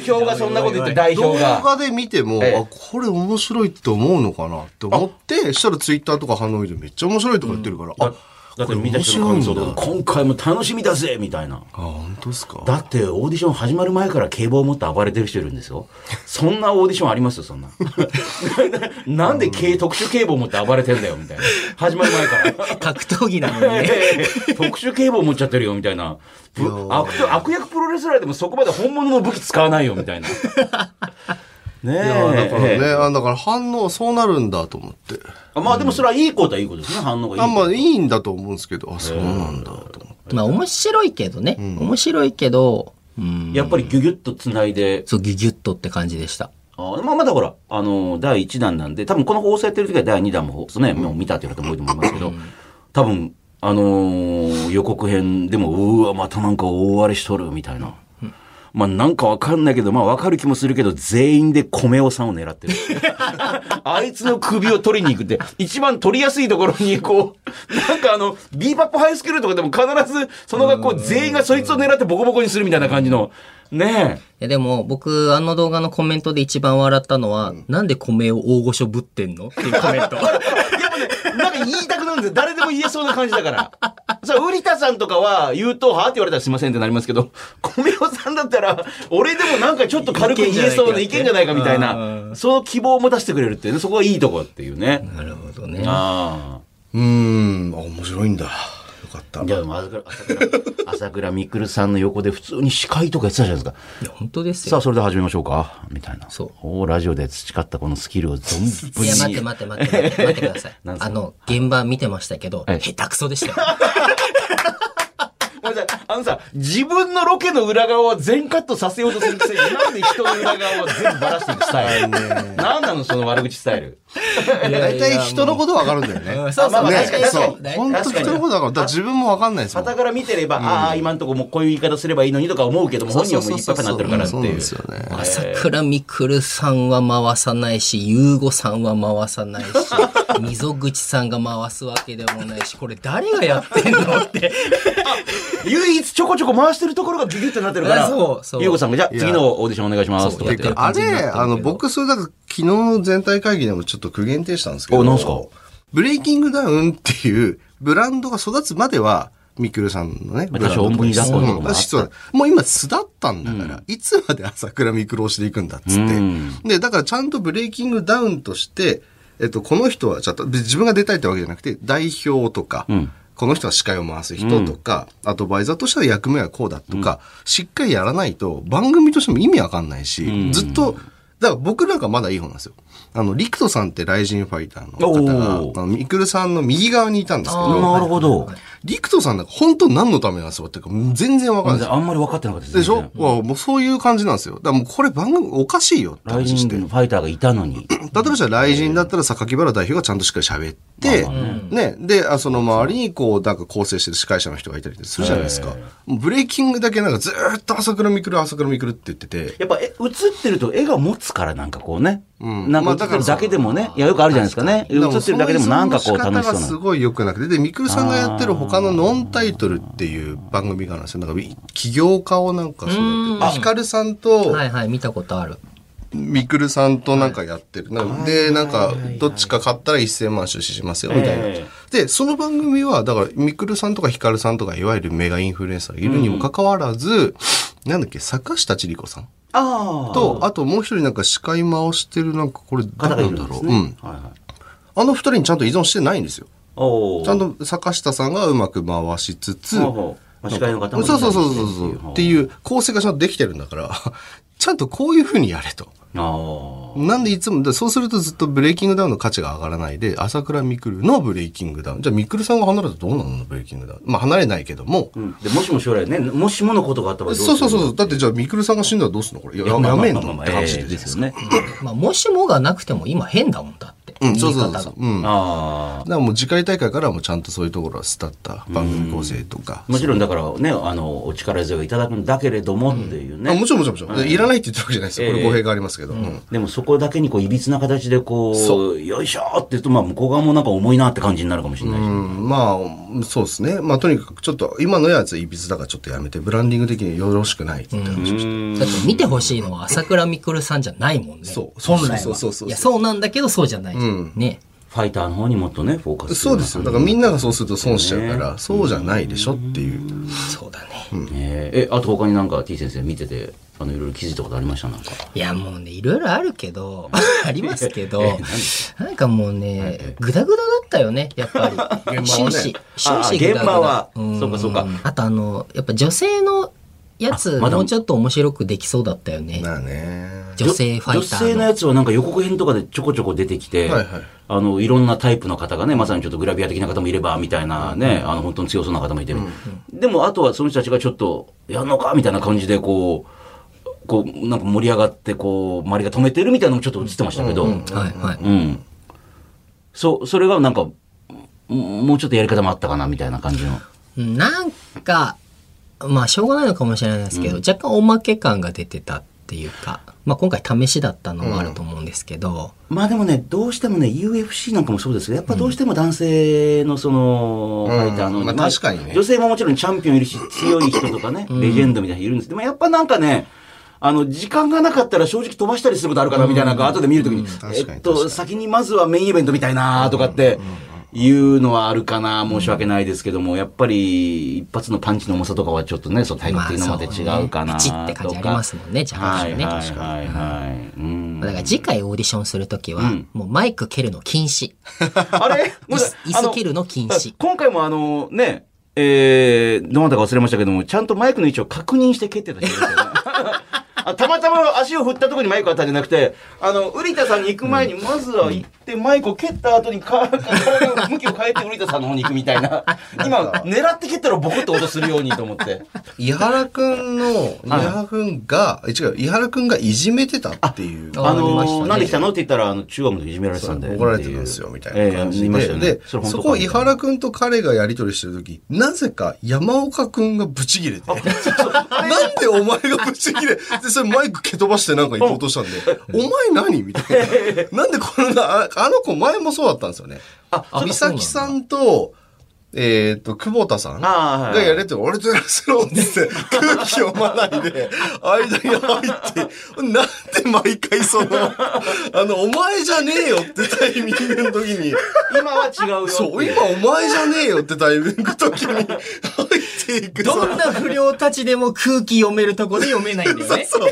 表がそんなこと言って、代動表が。画で見ても、ええあ、これ面白いって思うのかなって思って、したらツイッターとか反応見てめっちゃ面白いとか言ってるから、あ、だって見た人の感想と今回も楽しみだぜみたいな。あ、本当ですか？だってオーディション始まる前から警棒を持って暴れてる人いるんですよ。そんなオーディションあります？よ、そんな。なんで警特殊警棒を持って暴れてんだよ、みたいな。始まる前から。格闘技なのにね。ええ特殊警棒持っちゃってるよ、みたいな。ぶ悪悪役プロレスラーでもそこまで本物の武器使わないよ、みたいな。ねいや、だからえね、あだから反応そうなるんだと思って。まあでもそれはいいことはいいことですね、反応がいい。あ、まあいいんだと思うんですけど、あ、そうなんだと思って。まあ面白いけどね。面白いけど、うん。やっぱりギュギュッと繋いで、そう、ギュギュッとって感じでした。あまあまだほら、あの、第1弾なんで、多分この放送やってる時は第2弾も放送ね、もう見たっていう方も多いと思いますけど、多分、あのー予告編でも、うわ、またなんか大荒れしとるみたいな。まあなんかわかんないけど、まあわかる気もするけど、全員で米尾さんを狙ってる。あいつの首を取りに行くって、一番取りやすいところに、こう、なんかあの、ビーバップハイスクールとかでも必ず、その学校全員がそいつを狙ってボコボコにするみたいな感じの、ねえ。いやでも僕、あの動画のコメントで一番笑ったのは、なんで米を大御所ぶってんの？っていうコメント。ね、なんか言いたくなるんですよ。誰でも言えそうな感じだから。さあ、瓜田さんとかは言うと、はって言われたらすいませんってなりますけど、米尾さんだったら、俺でもなんかちょっと軽く言えそうな、いけんじゃないかみたいな、その希望を持たせてくれるっていうね、そこがいいとこっていうね。なるほどね。あうーん、あ、面白いんだ。ったあ。。いや、でも朝倉、朝倉、未来さんの横で普通に司会とかやってたじゃないですか。いや、本当ですさあ、よ。それで始めましょうか。みたいな。そうおラジオで培ったこのスキルを存分に。いや、待って待って待って待って待ってください あの、現場見てましたけど、はい下手くそでしたよ。ごめんなさい。あのさ、自分のロケの裏側を全カットさせようとするくせに、なんで人の裏側を全部バラしていくスタイル？なんなの、その悪口スタイル？大体人のことわかるんだよね。うんそうそう、確かにそう。本当人のことわかる。だから自分もわかんないですもん。傍から見てれば、ああ、今んとこもうこういう言い方すればいいのにとか思うけども、本人はもういっぱいなってるからってそうなんいうです。よね。朝倉未来さんは回さないし、ゆうごさんは回さないし、溝口さんが回すわけでもないし、これ誰がやってんのって。唯一ちょこちょこ回してるところがギュギュってなってるから、あそうそうゆうごさんが、じゃあ次のオーディションお願いしますとかって。そうあれ、あの、僕、それだから、昨日の全体会議でもちょっと苦言呈したんですけど、おなんすか？ブレイキングダウンっていう ブランドが育つまでは、ミクルさんのね、ブランド多少重荷だったとかそうもう今巣立ったんだから、いつまで朝倉ミクルをしていくんだっつって、うん。で、だからちゃんとブレイキングダウンとして、えっと、この人はちょっと、自分が出たいってわけじゃなくて、代表とか、ん。この人は司会を回す人とか、アドバイザーとしては役目はこうだとか、しっかりやらないと番組としても意味わかんないし、ずっと、だから僕なんかまだいい方なんですよ。あの、リクトさんってライジンファイターの方があのミクルさんの右側にいたんですけなど、るほど。リクトさんなんか本当何のためなんですよっていうか、全然わかんないですよ。あんまり分かってなかったですでしょ、わもうそういう感じなんですよ。だからもうこれ番組おかしいよってライ話して。ジングファイターがいたのに。例えばじゃあ、雷神だったら榊原代表がちゃんとしっかり喋って、ね、で、あその周りにこう、なんか構成してる司会者の人がいたりするじゃないですか。ブレイキングだけなんかずーっと朝倉未来、朝倉未来って言ってて、やっぱ、え、映ってると絵が持つからなんかこうね。んなんか映ってるだけでもね。いや、よくあるじゃないですかね。映ってるだけでもなんかこう楽しがそうな。すごい良くなくて、で、ミクルさんがやってる他のノンタイトルっていう番組があるんですよ。なんか、起業家をなんかそうやって、ヒカルさんと、はいはい、見たことある。ミクルさんとなんかやってる。なんかで、なんか、どっちか買ったら1000万出資しますよ、みたいなえ。で、その番組は、だから、ミクルさんとかヒカルさんとか、いわゆるメガインフルエンサーがいるにもかかわらず、なんだっけ、坂下千里子さんああ。と、あともう一人なんか司会回してる、なんかこれ方誰なんだろう。ね。うん。はいはい。あの二人にちゃんと依存してないんですよ。ちゃんと坂下さんがうまく回しつつ、司会の方もそうそうそうそうそう。っていう構成がちゃんとできてるんだから、ちゃんとこういう風にやれと。ああ。なんでいつも、でそうするとずっとブレイキングダウンの価値が上がらないで、朝倉未来のブレイキングダウン。じゃあ未来さんが離れたらどうなの？ブレイキングダウン。まあ離れないけども。うんで、もしも将来ね、もしものことがあった場合どうするそうそうそう。だってじゃあ未来さんが死んだらどうすんの？これ。ややめんの？って話ええでですよね。まあ、もしもがなくても今変だもんだって。うん、そうそうそう。うん。だかああ。らもう次回大会からはもうちゃんとそういうところはスタった番組構成とか。もちろんだからね、あの、お力添えをいただくんだけれどもっていうね。あもちろんもちろんもちろん。いらないって言ってるわけじゃないですよ。これ語弊がありますけど。うんでもそこだけにこう、いびつな形でこ、そうよいしょーって言うと、まあ、向こう側もなんか重いなって感じになるかもしれないし。うん、まあ、そうですね。まあ、とにかくちょっと、今のやついびつだからちょっとやめて、ブランディング的によろしくないって話をして。だって見てほしいのは朝倉未来さんじゃないもんね。そう本来は。そうそうそうそういや、そうなんだけどそうじゃない。ね。ファイターの方にもっとね、フォーカスそうですよ。だからみんながそうすると損しちゃうから、そうじゃないでしょっていう。そうだね。えーえ、あと他になんか T 先生見てて、あの、いろいろ気づいたことありました？なんか。いや、もうね、いろいろあるけど、ありますけど、なんかもうね、グダグダだったよね、やっぱり。現場はね終始、終あ始グダグダ。現場はんそうかそうかあとあの、やっぱ女性のやつ、まだもうちょっと面白くできそうだったよね。まあね。女性ファイターの。女性のやつはなんか予告編とかでちょこちょこ出てきて、はいはいあの、いろんなタイプの方がね、まさにちょっとグラビア的な方もいれば、みたいなね、あの、本当に強そうな方もいてる。でも、あとはその人たちがちょっと、やんのか？みたいな感じで、こう、こう、なんか盛り上がって、こう、周りが止めてるみたいなのもちょっと映ってましたけど、うん。はいはい。そう、それがなんか、ももうちょっとやり方もあったかな、みたいな感じの。なんか、まあ、しょうがないのかもしれないですけど、若干おまけ感が出てたっていうか、まあ、今回試しだったのもあると思うんですけど、まあでもね、どうしてもね、UFC なんかもそうですけど、やっぱどうしても男性のその、ファイターの、まあ確かにね女性ももちろんチャンピオンいるし、強い人とかね、レジェンドみたいな人いるんです。でもやっぱなんかね、あの、時間がなかったら正直飛ばしたりすることあるかな、みたいな、後で見るときに、確かにえっと、先にまずはメインイベントみたいな、とかって、いうのはあるかな、申し訳ないですけども、やっぱり、一発のパンチの重さとかはちょっとね、その体力っていうのまで違うかな、まあそうね。ピチって感じありますもんねとか。若干ね。はいはいはいはい。うん。だから次回オーディションするときは、もうマイク蹴るの禁止。あれ？椅子椅子蹴るの禁止。今回もあの、ね、えー、どなたか忘れましたけども、ちゃんとマイクの位置を確認して蹴ってた人ですよね。あたまたま足を振ったところにマイクあったんじゃなくて、あの、瓜田さんに行く前に、まずは行って、マイクを蹴った後にか、体の向きを変えて瓜田さんの方に行くみたいな。今、狙って蹴ったらボコッと音するようにと思って。伊原くんの、伊原くんが、え違う、伊原くんがいじめてたっていう。ああのなんで来たのって言ったら、あの、中学の時いじめられてたんで。怒られてるんですよ、みたいな感じで。で、そこ、伊原くんと彼がやりとりしてるとき、なぜか山岡くんがブチギレて、なんでお前がブチギレ、で、それマイク蹴飛ばしてなんか行こうとしたんで、お前何みたいな。なんでこんな、ああの子前もそうだったんですよね。ああ、美咲さんと、えっ、と、久保田さんがやれって、俺とやらせろって言って、空気読まないで、間に入って、なんで毎回その、あの、お前じゃねえよってタイミングの時に、今は違うよ。そう、今お前じゃねえよってタイミングの時に入っていく。どんな不良たちでも空気読めるとこで読めないんだよね。そう。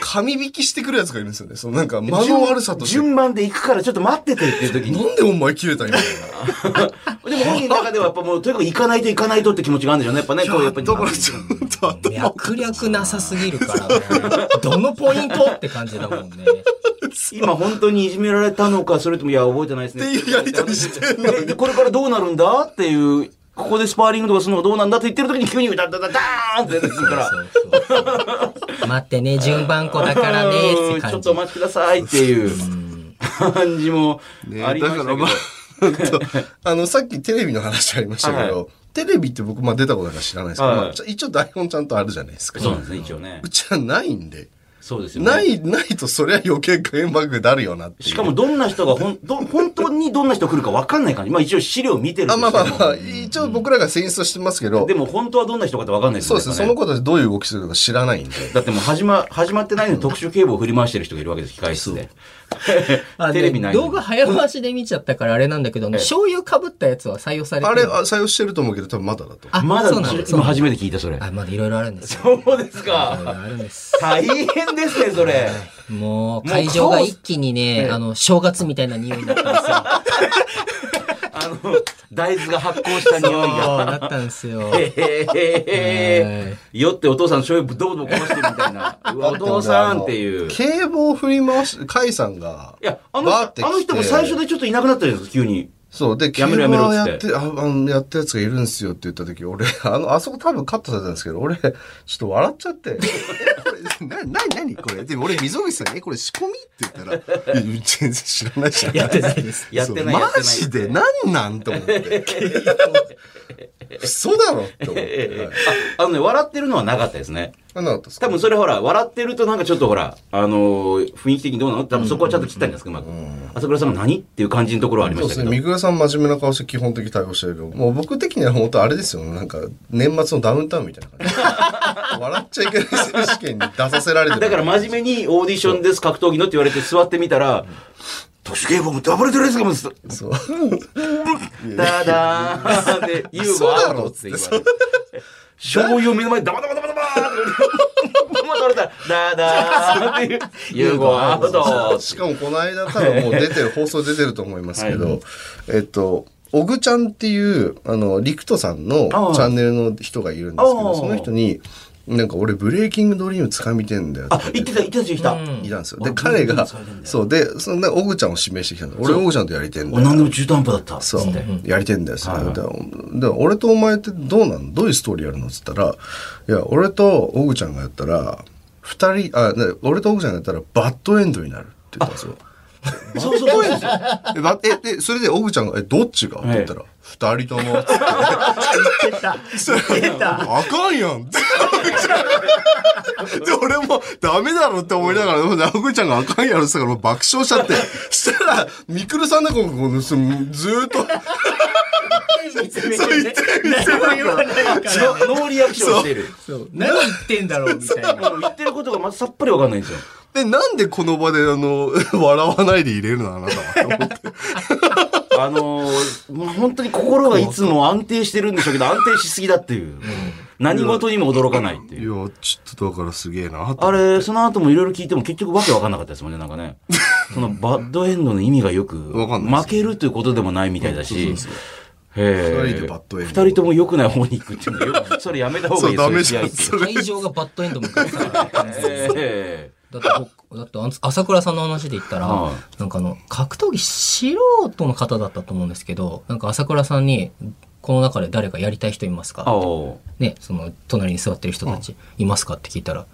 紙引きしてくるやつがいるんですよね。そのなんか、間の悪さとして。順番で行くからちょっと待っててっていう時に。なんでお前切れたんやみたいな。でも本人の中ではやっぱもうとにかく行かないと行かないとって気持ちがあるんでしょうね。やっぱね、こうやっぱり。だからちょっと頭脈略なさすぎるからね。どのポイントって感じだもんね。今本当にいじめられたのか、それともいや、覚えてないですね。っていうやりとりしてんのにでこれからどうなるんだっていう、ここでスパーリングとかするのがどうなんだって言ってる時に急にダダダダーンって出てくるから。待ってね、順番子だからね、ってうんちょ感じっとお。待ちくださいっていう感じもありましたけど。だからまあ、の、さっきテレビの話ありましたけど、はいテレビって僕、まあ出たことないから知らないですけど、はいまあ一応台本ちゃんとあるじゃないですか。そうなんですね、一応ねう。ちはないんで。そうですよね。ない、ないとそりゃ余計開幕になるよな。しかもどんな人がほん、ど、本当にどんな人来るか分かんない感じ。まあ一応資料見てるんであ、すけどまあまあまあ、一応僕らが選出してますけど、でも本当はどんな人かって分かんないですよそうですね、そのことでどういう動きするのか知らないんで。だってもう始ま、始まってないのに特殊警棒を振り回してる人がいるわけです、控室で。あテレビない動画早回しで見ちゃったからあれなんだけど、醤油かぶったやつは採用されてるあれ、あ採用してると思うけど、多分まだだと。あまだそうなんだ今初めて聞いた、それ。あ、まだいろいろあるんですよ。そうですか。あるんです。大変ですね、それ。もう、会場が一気にね、あの、正月みたいな匂いになったんですよ。あの、大豆が発酵した匂いが。なったんですよ。へへへへ酔ってお父さん醤油ぶどうぶどうこぼしてるみたいな。うわお父さんっていう。い警棒振り回し、甲斐さんが、や、あのあの人も最初でちょっといなくなったじゃないですか、急に。そう。で、警やめろやめろって棒やって、ああの、やったやつがいるんですよって言った時、俺、あの、あそこ多分カットされたんですけど、俺、ちょっと笑っちゃって、な、な、これで、俺、溝口さんに、え、これ仕込み？って言ったら、全然知らないじゃん。やってないです。やってない、そうやってない。マジで？なんなん？と思って。嘘だろって思って。はいあのね、笑ってるのはなかったですね。あなかったですか？多分それほら、笑ってるとなんかちょっとほら、あのー雰囲気的にどうなの？多分そこはちゃんと切ったんですか、うまく。朝倉さんが何っていう感じのところはありましたけど。そうですね。三倉さん真面目な顔して基本的に対応してるけど、もう僕的には本当あれですよ。なんか、年末のダウンタウンみたいな感じ。笑っちゃいけない選手権に出させられてる。だから真面目にオーディションです、格闘技のって言われて座ってみたら、都市警棒もダブルテレスがもう、そう。ダダー。ンで、ユーゴアウトって言われて。醤油を目の前でダバダバダバダバーって、もう取れたら、ダダー。ンっていう、ユーゴアウトしかもこの間多分もう出てる、放送出てると思いますけど、えっと、オグちゃんっていう、あの、リクトさんのチああャンネルの人がいるんですけああど、その人に、なんか俺ブレイキングドリーム掴みてんだよってあ、言ってた、言ってた人いた。いたんですよ。で、彼が、そう、で、そんな、オグちゃんを指名してきたんだ。俺、オグちゃんとやりてんだお、よ。なんでも中途半端だった。そうやりてんだよ、それでで俺とお前ってどうなん？どういうストーリーやるの？っつったら、いや、俺とオグちゃんがやったら、二人、あ、ね俺とオグちゃんがやったら、バッドエンドになるって言ったんですよ。そうそうそう。え、ばえ、で、それでオグちゃんが、え、どっちが？って言ったら、二人とも。って言ってた。言ってた。あかんやんって。で、俺もダメだろって思いながら、でもオグちゃんがあかんやろって言ったから爆笑しちゃって。したら、ミクルさんなんかこう、そのずーっと、そう言ってみてノーリアクションしてる。何言ってんだろうみたいな。言ってることがまずさっぱりわかんないんですよ。で、なんでこの場であの、笑わないで入れるのあなたはと思って。あのー、もう本当に心がいつも安定してるんでしょうけど、安定しすぎだっていう。何事にも驚かないっていいう。や、ちょっとだからすげえなとあれ、その後もいろいろ聞いても結局わけわかんなかったですもんね、なんかね。そのバッドエンドの意味がよく、わかんないです負けるということでもないみたいだし、へー二人でバッドエンド二人とも良くない方に行くっていうのはよく、それやめた方がそ、いういですよダメじゃん。会場がバッドエンド迎えたから。へだって僕、だって朝倉さんの話で言ったら、はい。なんかあの、格闘技素人の方だったと思うんですけど、なんか朝倉さんに、この中で誰かやりたい人いますか？おね、その、隣に座ってる人たち、いますか？って聞いたら、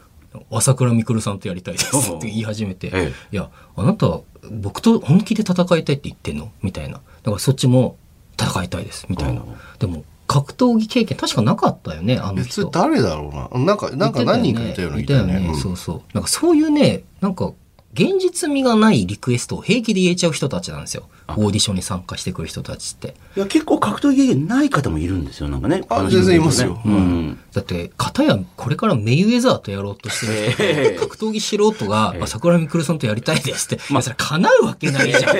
朝倉未来さんとやりたいですって言い始めて、ええ。いや、あなた、僕と本気で戦いたいって言ってんの？みたいな。だからそっちも戦いたいです、みたいな。でも、格闘技経験確かなかったよね、あの人。誰だろうな？なんか、なんか何人かいたようないたよね。うんそうそう。なんかそういうね、なんか、現実味がないリクエストを平気で言えちゃう人たちなんですよ。オーディションに参加してくる人たちって。いや、結構格闘技経験ない方もいるんですよ、なんかね。のあ全然いますようん。だって、片やこれからメイウェザーとやろうとしてる人格闘技素人が、あ桜みくるさんとやりたいですって、まあ、それ叶うわけないじゃん。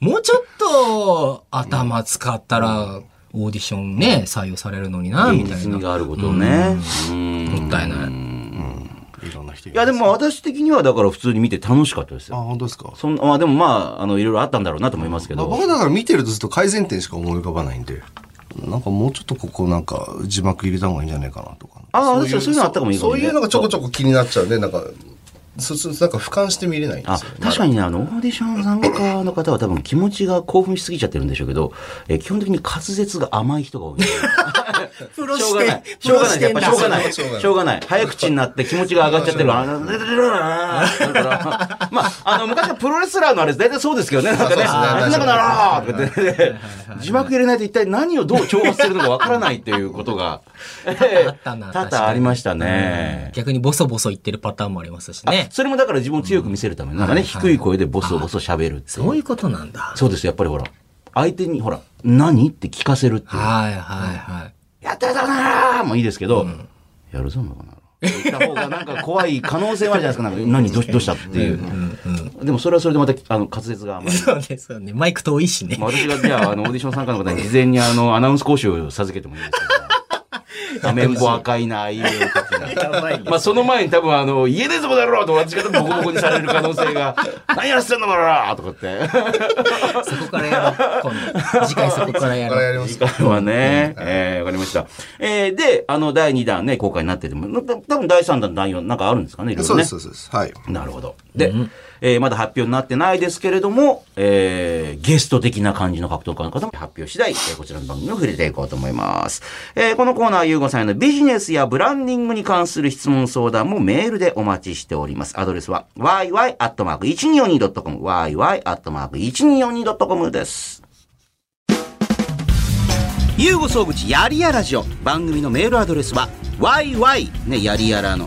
もうちょっと頭使ったら、オーディションね、採用されるのにな、み現たいな。があることをね。うんもったいない。いろんな人いいや、でも私的にはだから普通に見て楽しかったですあ、よ。本当ですか？そんまあでもまあ、あの、いろいろあったんだろうなと思いますけど。まあ僕はだから見てるとずっと改善点しか思い浮かばないんで、なんかもうちょっとここなんか字幕入れた方がいいんじゃないかなとか。ああそういう確かにそういうのあったかもいいかもねそういうのがちょこちょこ気になっちゃうんで、なんか、そそなんか俯瞰して見れないんであすよ。確かにね、あの、オーディション参加の方は多分気持ちが興奮しすぎちゃってるんでしょうけど、えー基本的に滑舌が甘い人が多い。プロしょうがない。しょうがない。やっぱしょうがない。しょうがない。早口になって気持ちが上がっちゃってる。あまあ、あの、昔はプロレスラーのあれ大体そうですけどね。なんかね、そうですねなんなろうとか言ってね 字幕入れないと一体何をどう挑発するのかわからないっていうことが、えあったなー多々ありましたね。逆にボソボソ言ってるパターンもありますしね。それもだから自分を強く見せるために、なんかね、低い声でボソボソ喋るっていうそういうことなんだ。そうです、やっぱりほら。相手にほら、何って聞かせるっていう。はいはいはい。やったやったなーもいいですけど、やるぞ、もうな。言った方がなんか怖い可能性はあるじゃないですか。なんか何どうどうしたっていう。でもそれはそれでまた、あの、滑舌が甘い。そうですよね。マイク遠いしねま。あ、私がじゃあ、あの、オーディション参加の方に事前にあの、アナウンス講習を授けてもいいですけど。アメンボ赤いな、ああいう的まあ、その前に多分、あの、家でそこだろうと私がボコボコにされる 可能性が、何やらせてんのかなとかって。そこからやろう。今度。次回そこからやろう。次回はね、えー、わかりました。えー、で、あの、第2弾ね、公開になってても、た多分第3弾、第4なんかあるんですかね、いろいろね。そうです、そうです。はい。なるほど。で、えーまだ発表になってないですけれども、えーゲスト的な感じの格闘家の方も発表次第、えーこちらの番組を触れていこうと思います。えーこのコーナー、ゆうごさんへのビジネスやブランディングに関する質問相談もメールでお待ちしております。アドレスは、yy.1242.com、yy.1242.com です。ゆうご総口やりやラジオ番組のメールアドレスは yy ねやりやらの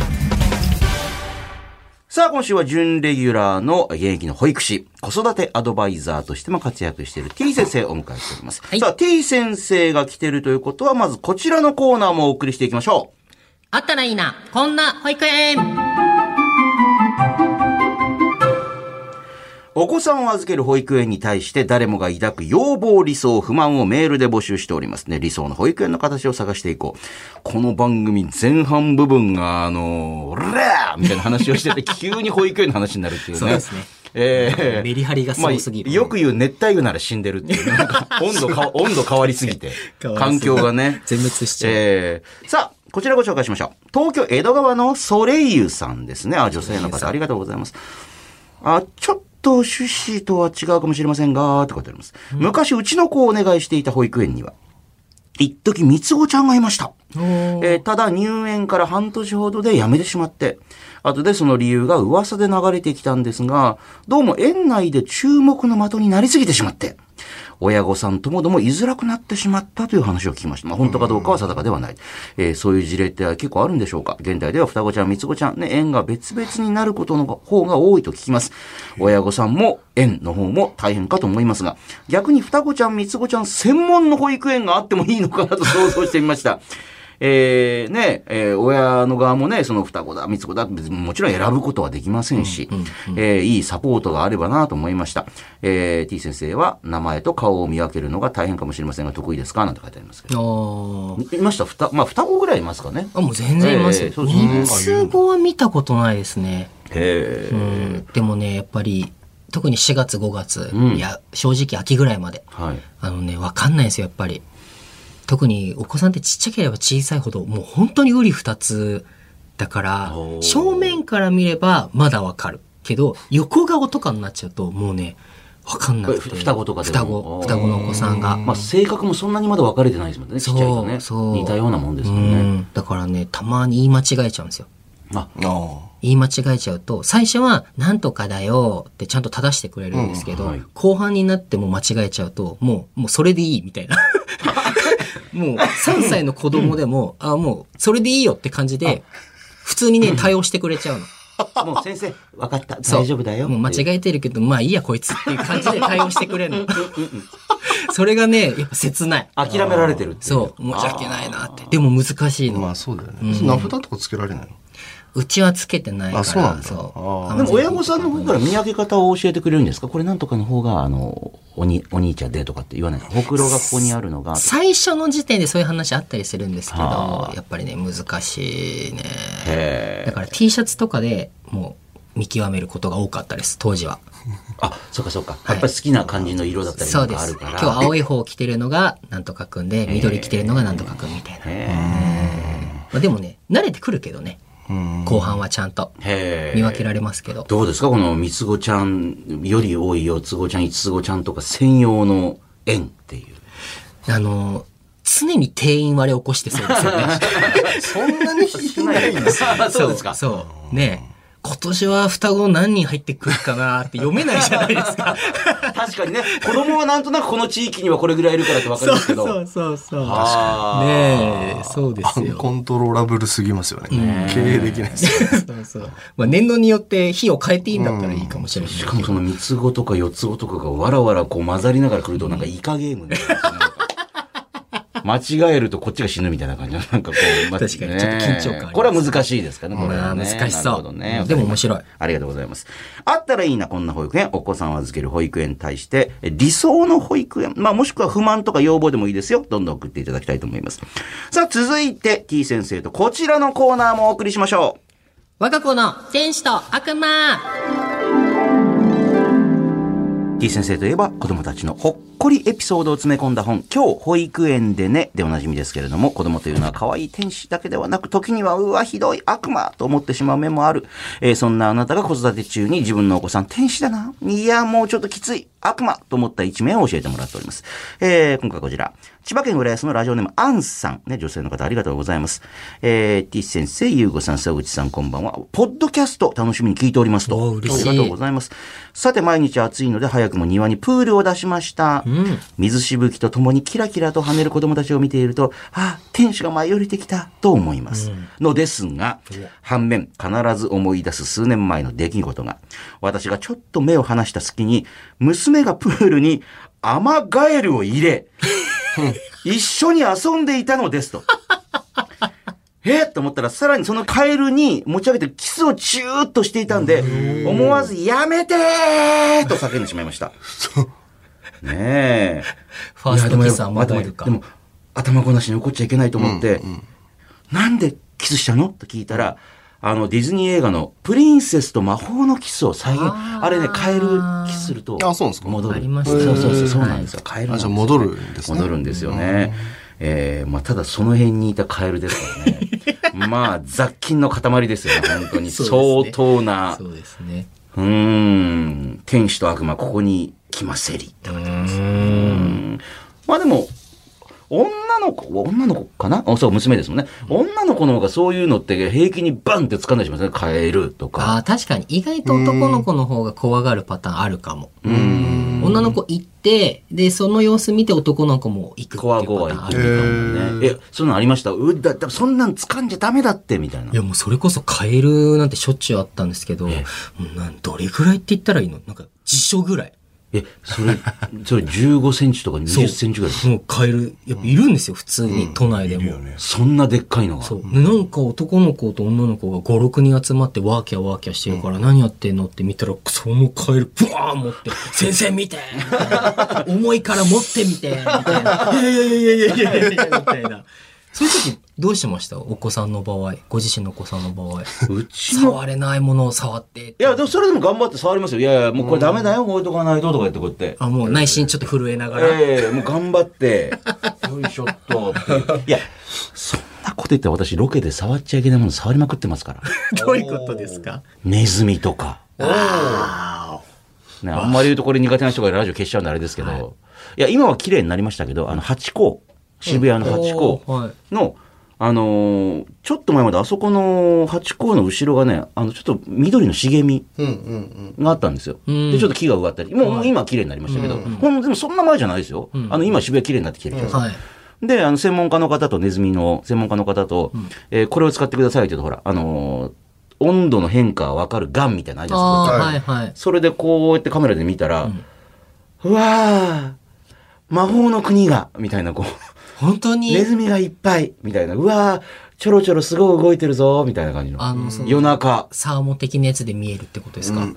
さあ、今週は準レギュラーの現役の保育士、子育てアドバイザーとしても活躍している T 先生をお迎えしております。いさあ、T 先生が来てるということは、まずこちらのコーナーもお送りしていきましょあったらいいな。こんな保育園。お子さんを預ける保育園に対して誰もが抱く要望、理想、不満をメールで募集しておりますね。理想の保育園の形を探していこう。この番組前半部分が、あの、レーみたいな話をしてて、急に保育園の話になるっていうね。そうですね。ええメリハリがすごすぎるまあよく言う熱帯魚なら死んでるっていうね。なんか温度か、温度変わりすぎて。環境がね。全滅しちゃうええさあ、こちらご紹介しましょう。東京江戸川のソレイユさんですね。あ、女性の方、ありがとうございます。あ、ちょっと趣旨とは違うかもしれませんが、って書いてあります。昔、うちの子をお願いしていた保育園には、一時三つ子ちゃんがいました。えーただ入園から半年ほどで辞めてしまって、後でその理由が噂で流れてきたんですが、どうも園内で注目の的になりすぎてしまって、親御さんともども居づらくなってしまったという話を聞きました。まあ本当かどうかは定かではない。えーそういう事例って結構あるんでしょうか？現代では双子ちゃん、三つ子ちゃん、ね、園が別々になることの方が多いと聞きます。親御さんも園の方も大変かと思いますが、逆に双子ちゃん、三つ子ちゃん専門の保育園があってもいいのかなと想像してみました。えーね、えー親の側もね、その双子だ、三つ子だ、別にもちろん選ぶことはできませんし、えーいいサポートがあればなと思いました。えー T 先生は名前と顔を見分けるのが大変かもしれませんが、得意ですか？なんて書いてありますけど。いました？双、まあ双子ぐらいいますかね？あ、もう全然いますよ。ええそうですね三つ子は見たことないですね。へうーん。でもね、やっぱり、特に4月5月、うんいや、正直秋ぐらいまで。はい。あのね、わかんないんですよ、やっぱり。特にお子さんってちっちゃければ小さいほど、もう本当に瓜二つだから正面から見ればまだわかる。けど、横顔とかになっちゃうと、もうね、わかんなくて。双子とか双子、双子のお子さんが。まあ性格もそんなにまだ分かれてないですもんね。ちっちゃいとね。そう似たようなもんですうもんね。ん。だからね、たまに言い間違えちゃうんですよ。あ、あ言い間違えちゃうと、最初は、なんとかだよってちゃんと正してくれるんですけど、うんはい後半になっても間違えちゃうと、もう、もうそれでいいみたいな。もう、3歳の子供でも、あ、もう、それでいいよって感じで、普通にね、対応してくれちゃうの。もう先生、分かった。大丈夫だよ。もう間違えてるけど、まあいいや、こいつっていう感じで対応してくれるの。それがね、やっぱ切ない。諦められてるって。そう、申し訳ないなって。でも難しいあ。の。まあそうだよね。名札とかつけられないの？うちはつけてないから。あそうなんでも親御さんの方から見分け方を教えてくれるんですか？これなんとかの方が、あの、おに、お兄ちゃんでとかって言わない？ほくろがここにあるのが。最初の時点でそういう話あったりするんですけどはあ、やっぱりね、難しいね。へだから T シャツとかでもう見極めることが多かったです、当時は。あ、そうかそうか。いやっぱり好きな感じの色だったりそうです。とかあるから。今日青い方着てるのがなんとかくんで、緑着てるのがなんとかくんみたいな。まあ、でもね、慣れてくるけどね。後半はちゃんと見分けられますけど。どうですか？この三つ子ちゃんより多い四つ子ちゃん、五つ子ちゃんとか専用の園っていう。あの、常に定員割れ起こしてそうですよね。そんなにいないんですよ。そうですか。そう。ねえ今年は双子何人入ってくるかなって読めないじゃないですか。確かにね、子供はなんとなくこの地域にはこれぐらいいるからってわかりますけど。そうそうそう。あーねえ、そうでアンすよ。コントローラブルすぎますよね。経営できないですよ。そうそう。まあ年度によって日を変えていいんだったらいいかもしれない。しかもその三つ子とか四つ子とかがわらわらこう混ざりながら来るとなんかイカゲームみたいな間違えるとこっちが死ぬみたいな感じの なんかこう、ま確かにちょっと緊張感これは難しいですかね、これはね。まあ難しそうね。でも面白いありがとうございます。あったらいいな、こんな保育園。お子さんを預ける保育園に対して、え理想の保育園。まあ、もしくは不満とか要望でもいいですよ。どんどん送っていただきたいと思います。さあ、続いて T 先生とこちらのコーナーもお送りしましょう。我が子の天使と悪魔 T 先生といえば子供たちのほっこりエピソードを詰め込んだ本、今日保育園でね、でおなじみですけれども、子供というのは可愛い天使だけではなく、時にはうわ、ひどい悪魔と思ってしまう面もある。えーそんなあなたが子育て中に自分のお子さん天使だな。いや、もうちょっときつい。悪魔と思った一面を教えてもらっております。えー今回こちら。千葉県浦安のラジオネーム、アンさん。ね、女性の方ありがとうございます。えー、T 先生、ゆうごさん、沢口さん、こんばんは。ポッドキャスト楽しみに聞いておりますと。お嬉しいありがとうございます。さて、毎日暑いので早くも庭にプールを出しました。水しぶきとともにキラキラと跳ねる子供たちを見ていると、ああ、天使が舞い降りてきたと思います。のですが、反面、必ず思い出す数年前の出来事が、私がちょっと目を離した隙に、娘がプールにアマガエルを入れ、一緒に遊んでいたのですと。えっと思ったら、さらにそのカエルに持ち上げてキスをチューッとしていたんで、思わずやめてーと叫んでしまいました。ねえ。ファーストキスはまだいるか。でも、頭ごなしに怒っちゃいけないと思って、なんでキスしたの？と聞いたら、あの、ディズニー映画のプリンセスと魔法のキスを再現。あれね、カエルキスすると。あそうなんですか？戻る。そうそうそう、そうなんですよ。カエルじゃあ戻るんですね戻るんですよね。えー、まあ、ただその辺にいたカエルですからね。まあ、雑菌の塊ですよね、本当に。そう相当な。そうですね。うーん。天使と悪魔、ここに来ませりって感じです。うんまあでも、女の子、女の子かな？あ、そう、娘ですもんね。女の子の方がそういうのって平気にバンって掴んだりしますね。カエルとあか。あ、確かに意外と男の子の方が怖がるパターンあるかも。女の子行って、で、その様子見て男の子も行くっていうパターンある。みたいなね。え、そういうのありました？うだ、だそんなん掴んじゃダメだって、みたいな。いやもうそれこそカエルなんてしょっちゅうあったんですけど、もうなんどれぐらいって言ったらいいの？なんか辞書ぐらい。え、それ、それ15センチとか20センチぐらいですもうカエル、やっぱいるんですよ、普通に、都内でも。そんなでっかいのが？そう。で、なんか男の子と女の子が5、6人集まってワーキャーワーキャーしてるから、何やってんのって見たら、そのカエル、ブワーン持って、先生見て 重いから持ってみてみたいな。いやいやいやいやいやいやいやみたいな。そういう時、どうしてました？お子さんの場合。ご自身のお子さんの場合。うちの触れないものを触って。いや、でもそれでも頑張って触りますよ。いやいや、もうこれダメだよ、置いとかないととか言ってこうやって。あ、もう内心ちょっと震えながら。ええもう頑張って、よいしょっといや、そんなこと言ったら私ロケで触っちゃいけないもの触りまくってますから。どういうことですか？ネズミとか。ね、あんまり言うとこれ苦手な人がラジオ消しちゃうんであれですけど、い、や、今は綺麗になりましたけど、あの、ハチ公、渋谷のハチ公の、あのーちょっと前まであそこのハチ公の後ろがね、あの、ちょっと緑の茂みうんうんがあったんですよ。ん。で、ちょっと木が植わったり、もうもう今は綺麗になりましたけど、ほんでもそんな前じゃないですよ。あの、今渋谷綺麗になってきてるじゃないですか。はい。で、あの、専門家の方とネズミの専門家の方と、えーこれを使ってくださいって言うと、ほら、あのー温度の変化がわかるガンみたいなのあるじゃないですか。はい。はい。それでこうやってカメラで見たら、うわー、魔法の国が、みたいな、こう、本当に？ネズミがいっぱい、みたいな、うわー、ちょろちょろすごい動いてるぞ、みたいな感じの。あの、その夜中。サーモ的なやつで見えるってことですか、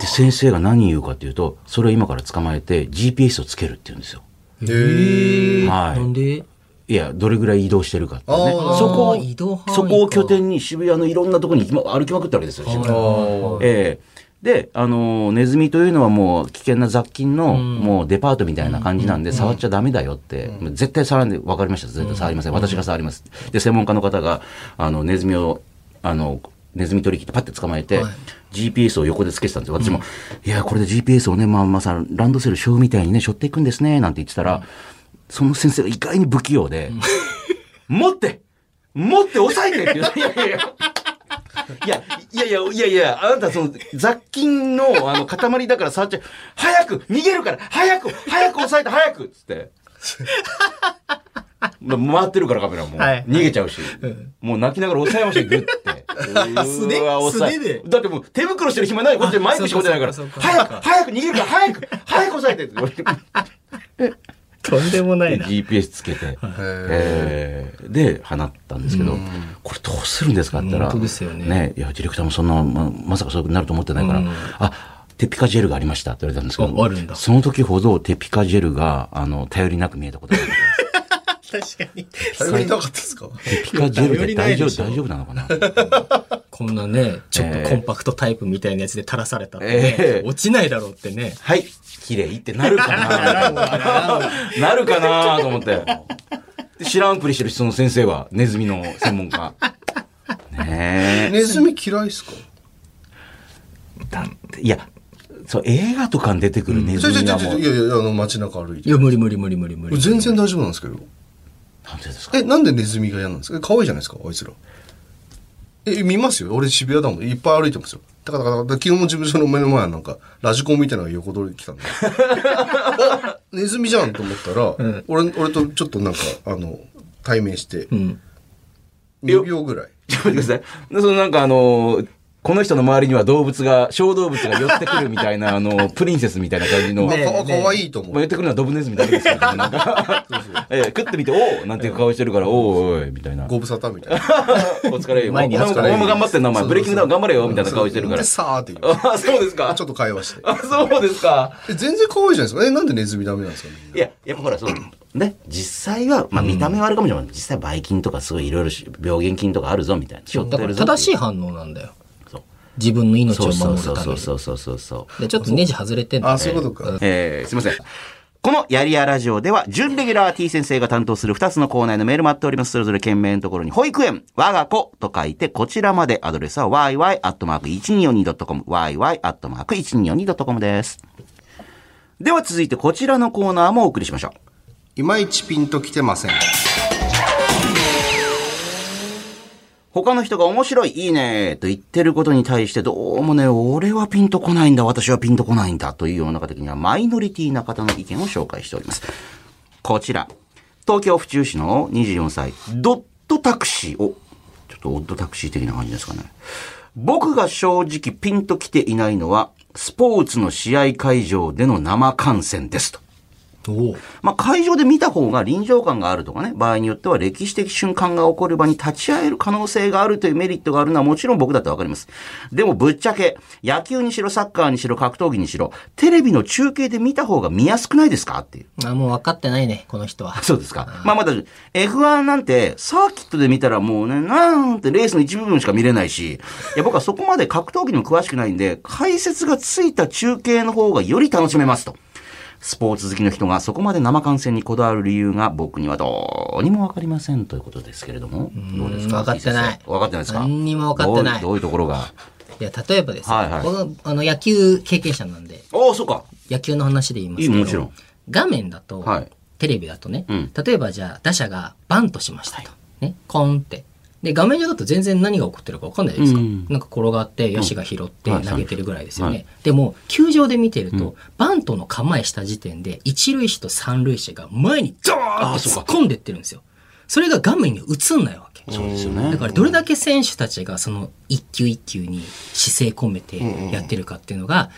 で、先生が何言うかっていうと、それを今から捕まえて GPS をつけるって言うんですよ。へえ。はい。なんで？いや、どれぐらい移動してるかっていうね。そこをそこを拠点に渋谷のいろんなところに歩きまくったわけですよ、渋谷ええで、あのーネズミというのはもう危険な雑菌の、もうデパートみたいな感じなんで、触っちゃダメだよって、絶対触らんで、わかりました、絶対触りません。私が触ります。で、専門家の方が、あの、ネズミを、あの、ネズミ取り切ってパッて捕まえて、はい。GPS を横でつけてたんですよ。私も、いや、これで GPS をね、まあまあさ、ランドセル背負うみたいにね、背負っていくんですね、なんて言ってたら、その先生が意外に不器用で、持って持って押さえてって言う。いやいやいや。いや、いやいや、いやいや、あなたその雑菌のあの塊だから触っちゃう。早く逃げるから早く早く押さえて早くっつって。ま回ってるからカメラも。はい逃げちゃうし。もう泣きながら押さえましたよ、グッて。素手素手でだってもう手袋してる暇ない。こっちでマイクしか持ってないから。早く早く逃げるから早く早く押さえてって。とんでもないな。GPS つけて、えー。で、放ったんですけど、これどうするんですかって言ったら、本当ですよね。いや、ディレクターもそんな、ままさかそういうことになると思ってないから、うん。あ、テピカジェルがありましたって言われたんですけど、ああるんだ。その時ほどテピカジェルが、あの、頼りなく見えたことがあるんです。確かに。頼りなかったですか？テピカジェル頼で大丈夫、大丈夫なのかな？こんなね、ちょっとコンパクトタイプみたいなやつで垂らされたってね、ええ落ちないだろうってね。はい、綺麗ってなるかな？なるかなと思って。で知らんぷりしてるその先生は、ネズミの専門家。ねえ。ネズミ嫌いっすか？だって、いや、そう、映画とかに出てくるネズミはもう、ちょいやいや、あの、街中歩いて。いや、無理無理無理無理無理。全然大丈夫なんですけど。なんでですか？え、なんでネズミが嫌なんですか？え可愛いじゃないですか、あいつら。え、見ますよ。俺渋谷だもん。いっぱい歩いてますよ。だから、だから、昨日も事務所の目の前はなんか、ラジコンみたいなのが横通り来たんで。あ ネズミじゃんと思ったら、俺、俺とちょっとなんか、あの、対面して、うん。2秒ぐらい。ちょっと待ってください。でそのなんかあのーこの人の周りには動物が、小動物が寄ってくるみたいな、あの、プリンセスみたいな感じの。まあ、ねかかわいいと思う。まあ、寄ってくるのはドブネズミだけですけど、なんか、えー食ってみて、おーなんていう顔してるから、おーおい、みたいな。ご無沙汰みたいな。お疲れ。前にお頑張ってんな、お前。ブレイキングダウン頑張れよ、みたいな顔してるからで。さーって言うあ、そうですか？ちょっと会話して。あ、そうですか？え全然可愛いじゃないですか。え、なんでネズミダメなんですか？いや、やっぱほら、そう、ね、実際は、まあ見た目はあるかもしれない。実際、ばい菌とかすごいいろいろし病原菌とかあるぞ、みたいな。だから。正しい反応なんだよ。自分の命をそうそうそう守るために。そうそうそうそう。で、ちょっとネジ外れてんだあ、そういうことか。えー、すいません。このやりやラジオでは、準レギュラー T 先生が担当する2つのコーナーへのメール待っております。それぞれ件名のところに、保育園、我が子と書いて、こちらまでアドレスは yy.1242.com、yy.1242.com です。では続いてこちらのコーナーもお送りしましょう。いまいちピンときてません。他の人が面白い、いいね、と言ってることに対して、どうもね、俺はピンとこないんだ、私はピンとこないんだ、という世の中的にはマイノリティな方の意見を紹介しております。こちら、東京府中市の24歳、ドットタクシーを、ちょっとオッドタクシー的な感じですかね。僕が正直ピンときていないのは、スポーツの試合会場での生観戦ですと。まあ、会場で見た方が臨場感があるとかね、場合によっては歴史的瞬間が起こる場に立ち会える可能性があるというメリットがあるのはもちろん僕だってわかります。でもぶっちゃけ、野球にしろサッカーにしろ格闘技にしろ、テレビの中継で見た方が見やすくないですかっていう。あ、もう分かってないね、この人は。そうですか。まあまだ F1 なんてサーキットで見たらもうね、なんてレースの一部分しか見れないし、いや僕はそこまで格闘技にも詳しくないんで、解説がついた中継の方がより楽しめますと。スポーツ好きの人がそこまで生観戦にこだわる理由が僕にはどうにもわかりませんということですけれども。どうですか？分かってない。分かってないですか？何にも分かってない。どういうところが？いや、例えばですね、はいはい。僕、あの、野球経験者なんで、ああ、そうか。野球の話で言いますけもちろん。画面だと、はい。テレビだとね、うん。例えばじゃあ打者がバントしましたと。ね、コーンって。で、画面上だと全然何が起こってるか分かんないですか、うんなんか転がって、野手が拾ってはい投げてるぐらいですよね。はいでも、球場で見てると、バントの構えした時点で、一塁手と三塁手が前にドーンって突っ込んでってるんですよ。それが画面に映んないわけ。そうですよね。だからどれだけ選手たちがその一球一球に姿勢込めてやってるかっていうのが、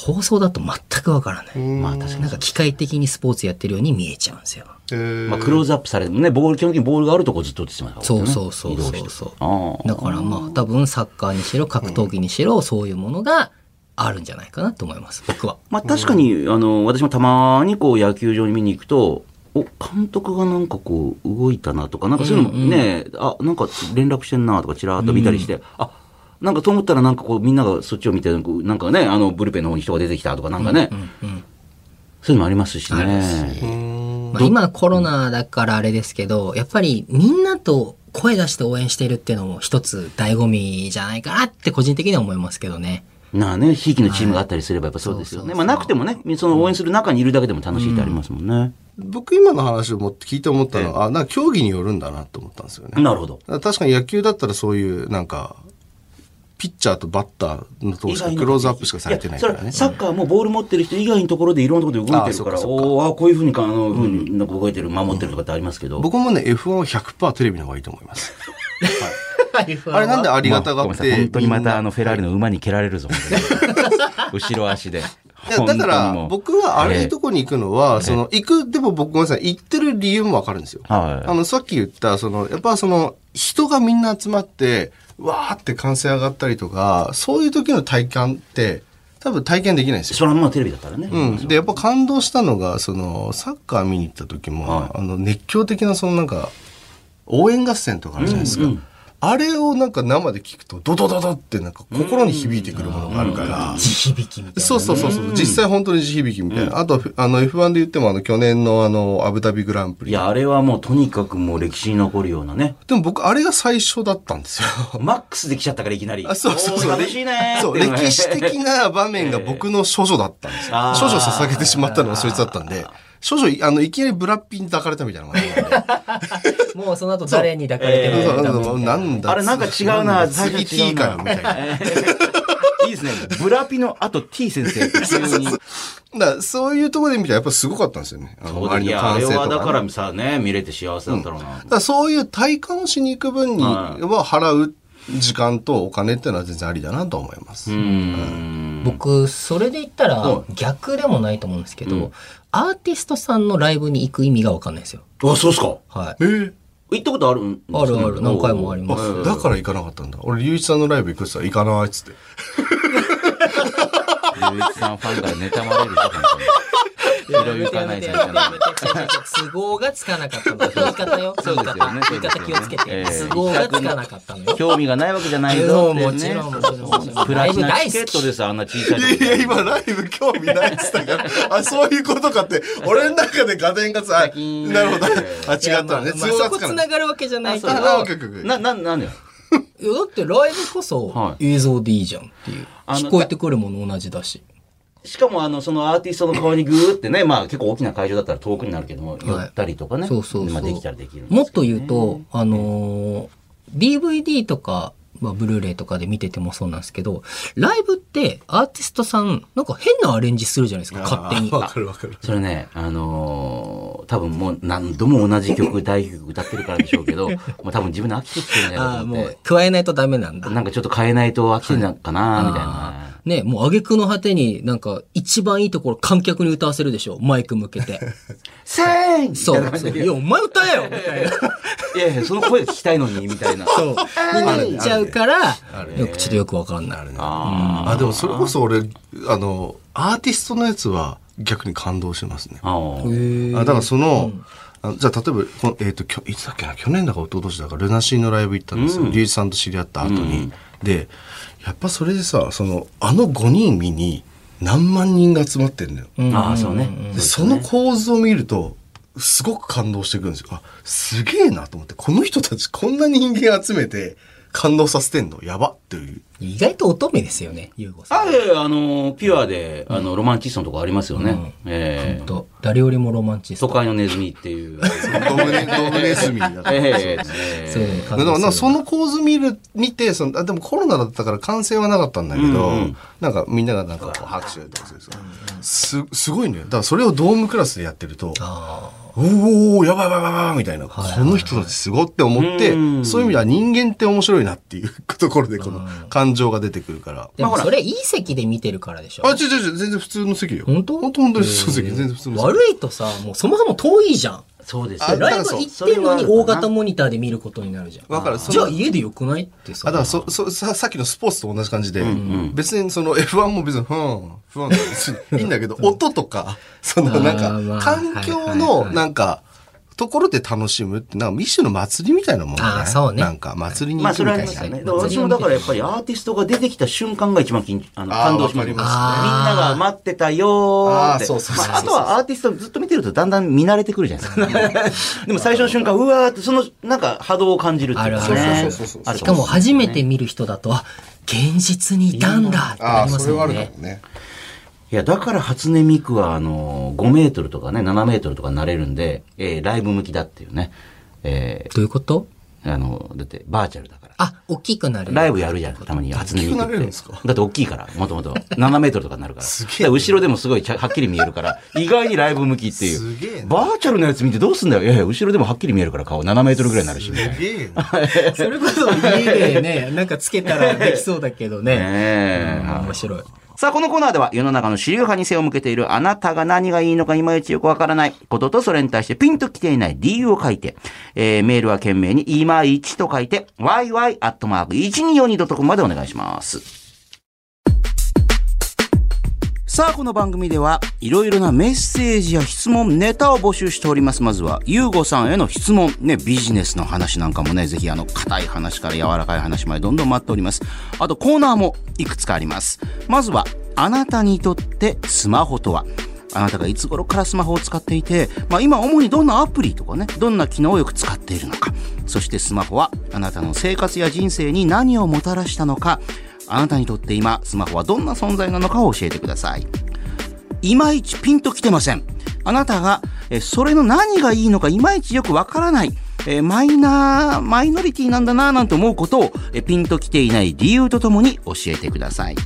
放送だと全くわからない。まあ確かになんか機械的にスポーツやってるように見えちゃうんですよ。えーまあ、クローズアップされてもね、ボール、基本的にボールがあるとこずっと打ってしまう、そうそうそうそうそう。ああ。だからまあ多分サッカーにしろ格闘技にしろそういうものがあるんじゃないかなと思います。僕は。まあ確かに、あの、私もたまにこう野球場に見に行くと、お、監督がなんかこう動いたなとか、なんかそういうのもね、あ、なんか連絡してんなとかちらっと見たりして、あ、なんかと思ったらなんかこうみんながそっちを見て、なんかね、あのブルペンの方に人が出てきたとかなんかね、そういうのもありますしね。まあ今コロナだからあれですけど、やっぱりみんなと声出して応援してるっていうのも一つ醍醐味じゃないかなって個人的には思いますけどね。なあね、ひいきのチームがあったりすればやっぱそうですよね。まあなくてもね、その応援する中にいるだけでも楽しいってありますもんね。僕今の話をもって聞いて思ったのは、あ、なんか競技によるんだなと思ったんですよね。なるほど。確かに野球だったらそういう、なんか、ピッチャーとバッターのとこしかクローズアップしかされてないからね。サッカーもボール持ってる人以外のところでいろんなところで動いてるから、あこういうふうにか、あの、ふうになんか動いてる、守ってるとかってありますけど。僕もね、F1 は100%テレビの方がいいと思います。あれなんでありがたがって。ごめんなさい。本当にまたあのフェラーリの馬に蹴られるぞ、後ろ足で。いや、だから僕はあれいうとこに行くのは、その、行く、でも僕ごめんなさい、行ってる理由もわかるんですよ。はい。あの、さっき言った、その、やっぱその、人がみんな集まって、わーって歓声上がったりとか、そういう時の体感って、多分体験できないんですよ。それはまあテレビだったらね。うん。で、やっぱ感動したのが、その、サッカー見に行った時も、はいあの、熱狂的な、そのなんか、応援合戦とかあるじゃないですか。あれをなんか生で聞くと、ドドドドってなんか心に響いてくるものがあるから、地響きみたいな。そうそうそうそう、実際本当に地響きみたいな。あと、あの F1 で言ってもあの去年のあのアブダビグランプリ。いや、あれはもうとにかくもう歴史に残るようなね。でも僕あれが最初だったんですよ。マックスで来ちゃったからいきなり。あそうそうそう。楽しいねーそう、歴史的な場面が僕の処女だったんですよ。あー処女捧げてしまったのがそいつだったんで、処女、あの、いきなりブラッピンに抱かれたみたいな。もうその後誰に抱かれてもそうダメそうなんだあれなんか違うな最初違うな 3T かよ、みたいな。いいですね。ブラピの後 T 先生って普通に。だそういうところで見たらやっぱすごかったんですよね。あの、周りのいや、あれ歓声とかね、はだからさ、ね、見れて幸せだったろうな。だからそういう体感をしに行く分には払う時間とお金っていうのは全然ありだなと思います。僕、それで言ったら逆でもないと思うんですけど、アーティストさんのライブに行く意味がわかんないですよ。あ、そうっすか？はい。えー行ったことあるんですかあるある、何回もあります。あだから行かなかったんだ。俺、龍一さんのライブ行くって言ったら行かないっつって。龍一さんファンから妬まれるぞ、本当に。ひろゆかないさんじゃない。都合がつかなかったの。言い方よ。そうですよね言い方気をつけて。ええ都合がつかなかったのよ。興味がないわけじゃないぞっていうね。もちろんもちろんプラチケットです、あんな小さいいやいや、今ライブ興味ないっつったから、あ、そういうことかって、俺の中でガテンがさ、近なるほど。あ、違ったのね。都合がつかない。そこつながるわけじゃないけど。あ、あ、オッケーオッケーオッケーな、な、なんだよ。いやだってライブこそは映像でいいじゃんっていう。聞こえてくるもの同じだし。しかも、あの、そのアーティストの顔にグーってね、まあ結構大きな会場だったら遠くになるけども、寄ったりとかね。そうそう。まあできたらできるんですもっと言うと、あのー DVD とか、まあ、ブルーレイとかで見ててもそうなんですけど、ライブってアーティストさん、なんか変なアレンジするじゃないですか、勝手に。わかるわかる。それね、あのー多分もう何度も同じ曲、大曲歌ってるからでしょうけど、もう多分自分で飽きてきてるんだよああ、と思ってもう、加えないとダメなんだ。なんかちょっと変えないと飽きてるのかな、みたいな。ね、もう挙句の果てになんか一番いいところ観客に歌わせるでしょマイク向けて。せーんそう。そういや、お前歌えよみたいな。いやいや、その声聞きたいのに、みたいな。そう。になっちゃうから、よくちょっとよくわかんない。ああ、でもそれこそ俺、あの、アーティストのやつは逆に感動しますね。あ。ああ。あだからその、あじゃあ例えばこの、えっときょいつだっけな？去年だか一昨年だかルナシーのライブ行ったんですよ龍一、さんと知り合った後に、でやっぱそれでさそのあの5人見に何万人が集まってんのよ、ああ、そうね。でその構図を見るとすごく感動してくるんですよ。あすげえなと思ってこの人たちこんな人間集めて感動させてんの？やばっていう。意外と乙女ですよね、ゆうごさん。あ、いやいやあの、ピュアで、あの、ロマンチストのとこありますよね。ええ。と誰よりもロマンチスト。都会のネズミっていう。ドムネドムネズミだ。か らええそういうその構図見る見てそのあでもコロナだったから歓声はなかったんだけど、うんうん。なんかみんながなんかこう拍手とかするすすごいねだからそれをドームクラスでやってるとあおおやばいやばいやばいやばいみたいな、この人たちすごって思って、うん。そういう意味では人間って面白いなっていうところでこの感情が出てくるから。ー。でもそれいい席で見てるからでしょ？あ違う違う違う全然普通の席よ。本当？本当本当に普通の席全然普通の席。悪いとさ、もうそもそも遠いじゃん。そうです。ライブ行ってんのに大型モニターで見ることになる。じゃん。わかるじゃあ家でよくないってさ。あだからそそささっきのスポーツと同じ感じで、別にその F1 も別にふんふんいいんだけど、音とかそのなんか環境はいはいのはい。なんかところで楽しむってなんか一種の祭りみたいなもんあーそうねなんか祭りにまあ、行くみたいな、りますよね。だから私もだからやっぱりアーティストが出てきた瞬間が一番緊あの感動しますよ。みんなが待ってたよーって。あーそうそうそうまあ、あとはアーティストずっと見てるとだんだん見慣れてくるじゃないですか。でも最初の瞬間、うわーって、その、なんか波動を感じるっていうかあるあね。しかも初めて見る人だと、あ、現実にいたんだってなあありますもんそれはあるかね。もねいや、だから初音ミクは、あの、5メートルとかね、7メートルとかなれるんで、えーライブ向きだっていうね。えどういうこと？ーあの、だって、バーチャルだから。あ、大きくなる。ライブやるじゃん、たまに初音ミク大きくなるんですか？だって大きいから、もともと。7メートルとかになるから。すげえ後ろでもすごいちゃはっきり見えるから、意外にライブ向きっていう。すげえなバーチャルのやつ見てどうすんだよ。いやいや、後ろでもはっきり見えるから顔7メートルぐらいになるし。すげえなそれこそ家でね、なんかつけたらできそうだけどね。ねえうん面白い。さあ、このコーナーでは世の中の主流派に背を向けているあなたが何がいいのかいまいちよくわからないこととそれに対してピンと来ていない理由を書いて、えー、メールは懸命にいまいちと書いて yy.1242.com までお願いします。さあ、この番組では、いろいろなメッセージや質問、ネタを募集しております。まずは、ゆうごさんへの質問、ね、ビジネスの話なんかもね、ぜひあの、硬い話から柔らかい話までどんどん待っております。あと、コーナーもいくつかあります。まずは、あなたにとってスマホとは？あなたがいつ頃からスマホを使っていて、まあ今主にどんなアプリとかね、どんな機能をよく使っているのか。そしてスマホはあなたの生活や人生に何をもたらしたのか。あなたにとって今、スマホはどんな存在なのかを教えてください。いまいちピンときてません。あなたが、えそれの何がいいのかいまいちよくわからない。えマイナー、マイノリティなんだななんて思うことを、えピンときていない理由とともに教えてください。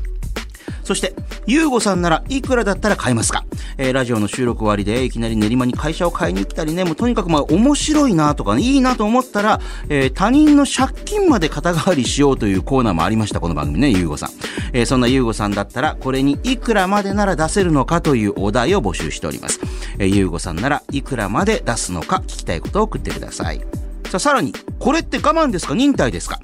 そして、ゆうごさんならいくらだったら買えますか？えーラジオの収録終わりでいきなり練馬に会社を買いに来たりね、もうとにかくまあ面白いなとか、ね、いいなと思ったら、えー他人の借金まで肩代わりしようというコーナーもありました、この番組ね、ゆうごさん。えーそんなゆうごさんだったら、これにいくらまでなら出せるのかというお題を募集しております。えーゆうごさんならいくらまで出すのか聞きたいことを送ってください。さあ、さらに、これって我慢ですか？忍耐ですか？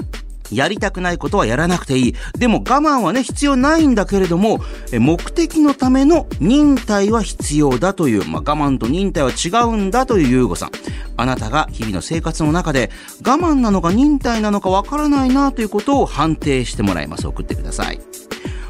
やりたくないことはやらなくていい。でも我慢はね、必要ないんだけれども、目的のための忍耐は必要だという、まあ、我慢と忍耐は違うんだというゆうごさん。あなたが日々の生活の中で我慢なのか忍耐なのかわからないなということを判定してもらいます。送ってください。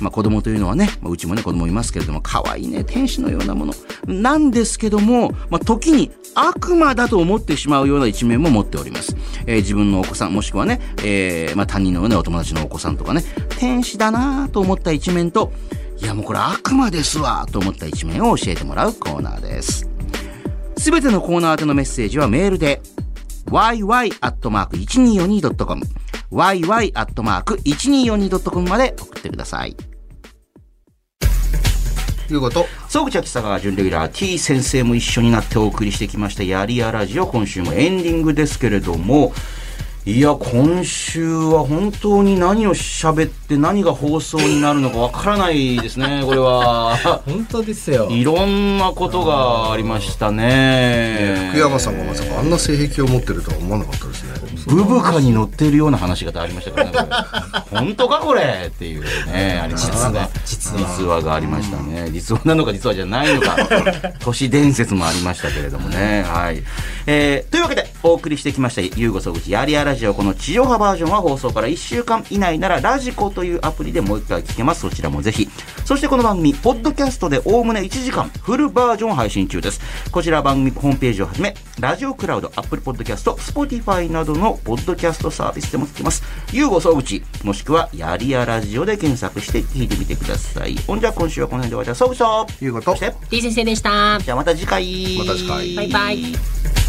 まあ子供というのはね、まあうちもね子供いますけれども、可愛いね、天使のようなもの。なんですけども、まあ時に悪魔だと思ってしまうような一面も持っております。えー自分のお子さん、もしくはね、えーまあ他人のね、お友達のお子さんとかね、天使だなぁと思った一面と、いやもうこれ悪魔ですわと思った一面を教えてもらうコーナーです。すべてのコーナー宛てのメッセージはメールで、yy.1242.com yy.1242.com まで送ってください。いうこと。総口秋坂準レギュラー T 先生も一緒になってお送りしてきましたやりやラジオ今週もエンディングですけれどもいや今週は本当に何を喋って何が放送になるのかわからないですね これは本当ですよ。いろんなことがありましたね福山さんがまさかあんな性癖を持ってるとは思わなかったですね。ブブカに乗ってるような話し方ありましたからね 本当かこれっていうねありました。実話。実話がありましたね。実話なのか実話じゃないのか。都市伝説もありましたけれどもね。はい、えー、というわけでお送りしてきました「ゆうごそぐちやりやラジオ」この地上波バージョンは放送から1週間以内ならラジコというアプリでもう一回聞けます。そちらもぜひ。そしてこの番組ポッドキャストでおおむね1時間フルバージョン配信中です。こちら番組ホームページをはじめラジオクラウドアップルポッドキャスト Spotify などのポッドキャストサービスでも聞けます。ゆうご総口もしくはやりやラジオで検索して聞いてみてください。ほんじゃ今週はこの辺で終わります総口という。こと。そして T 先生でした。じゃあまた次回。また次回。バイバイ。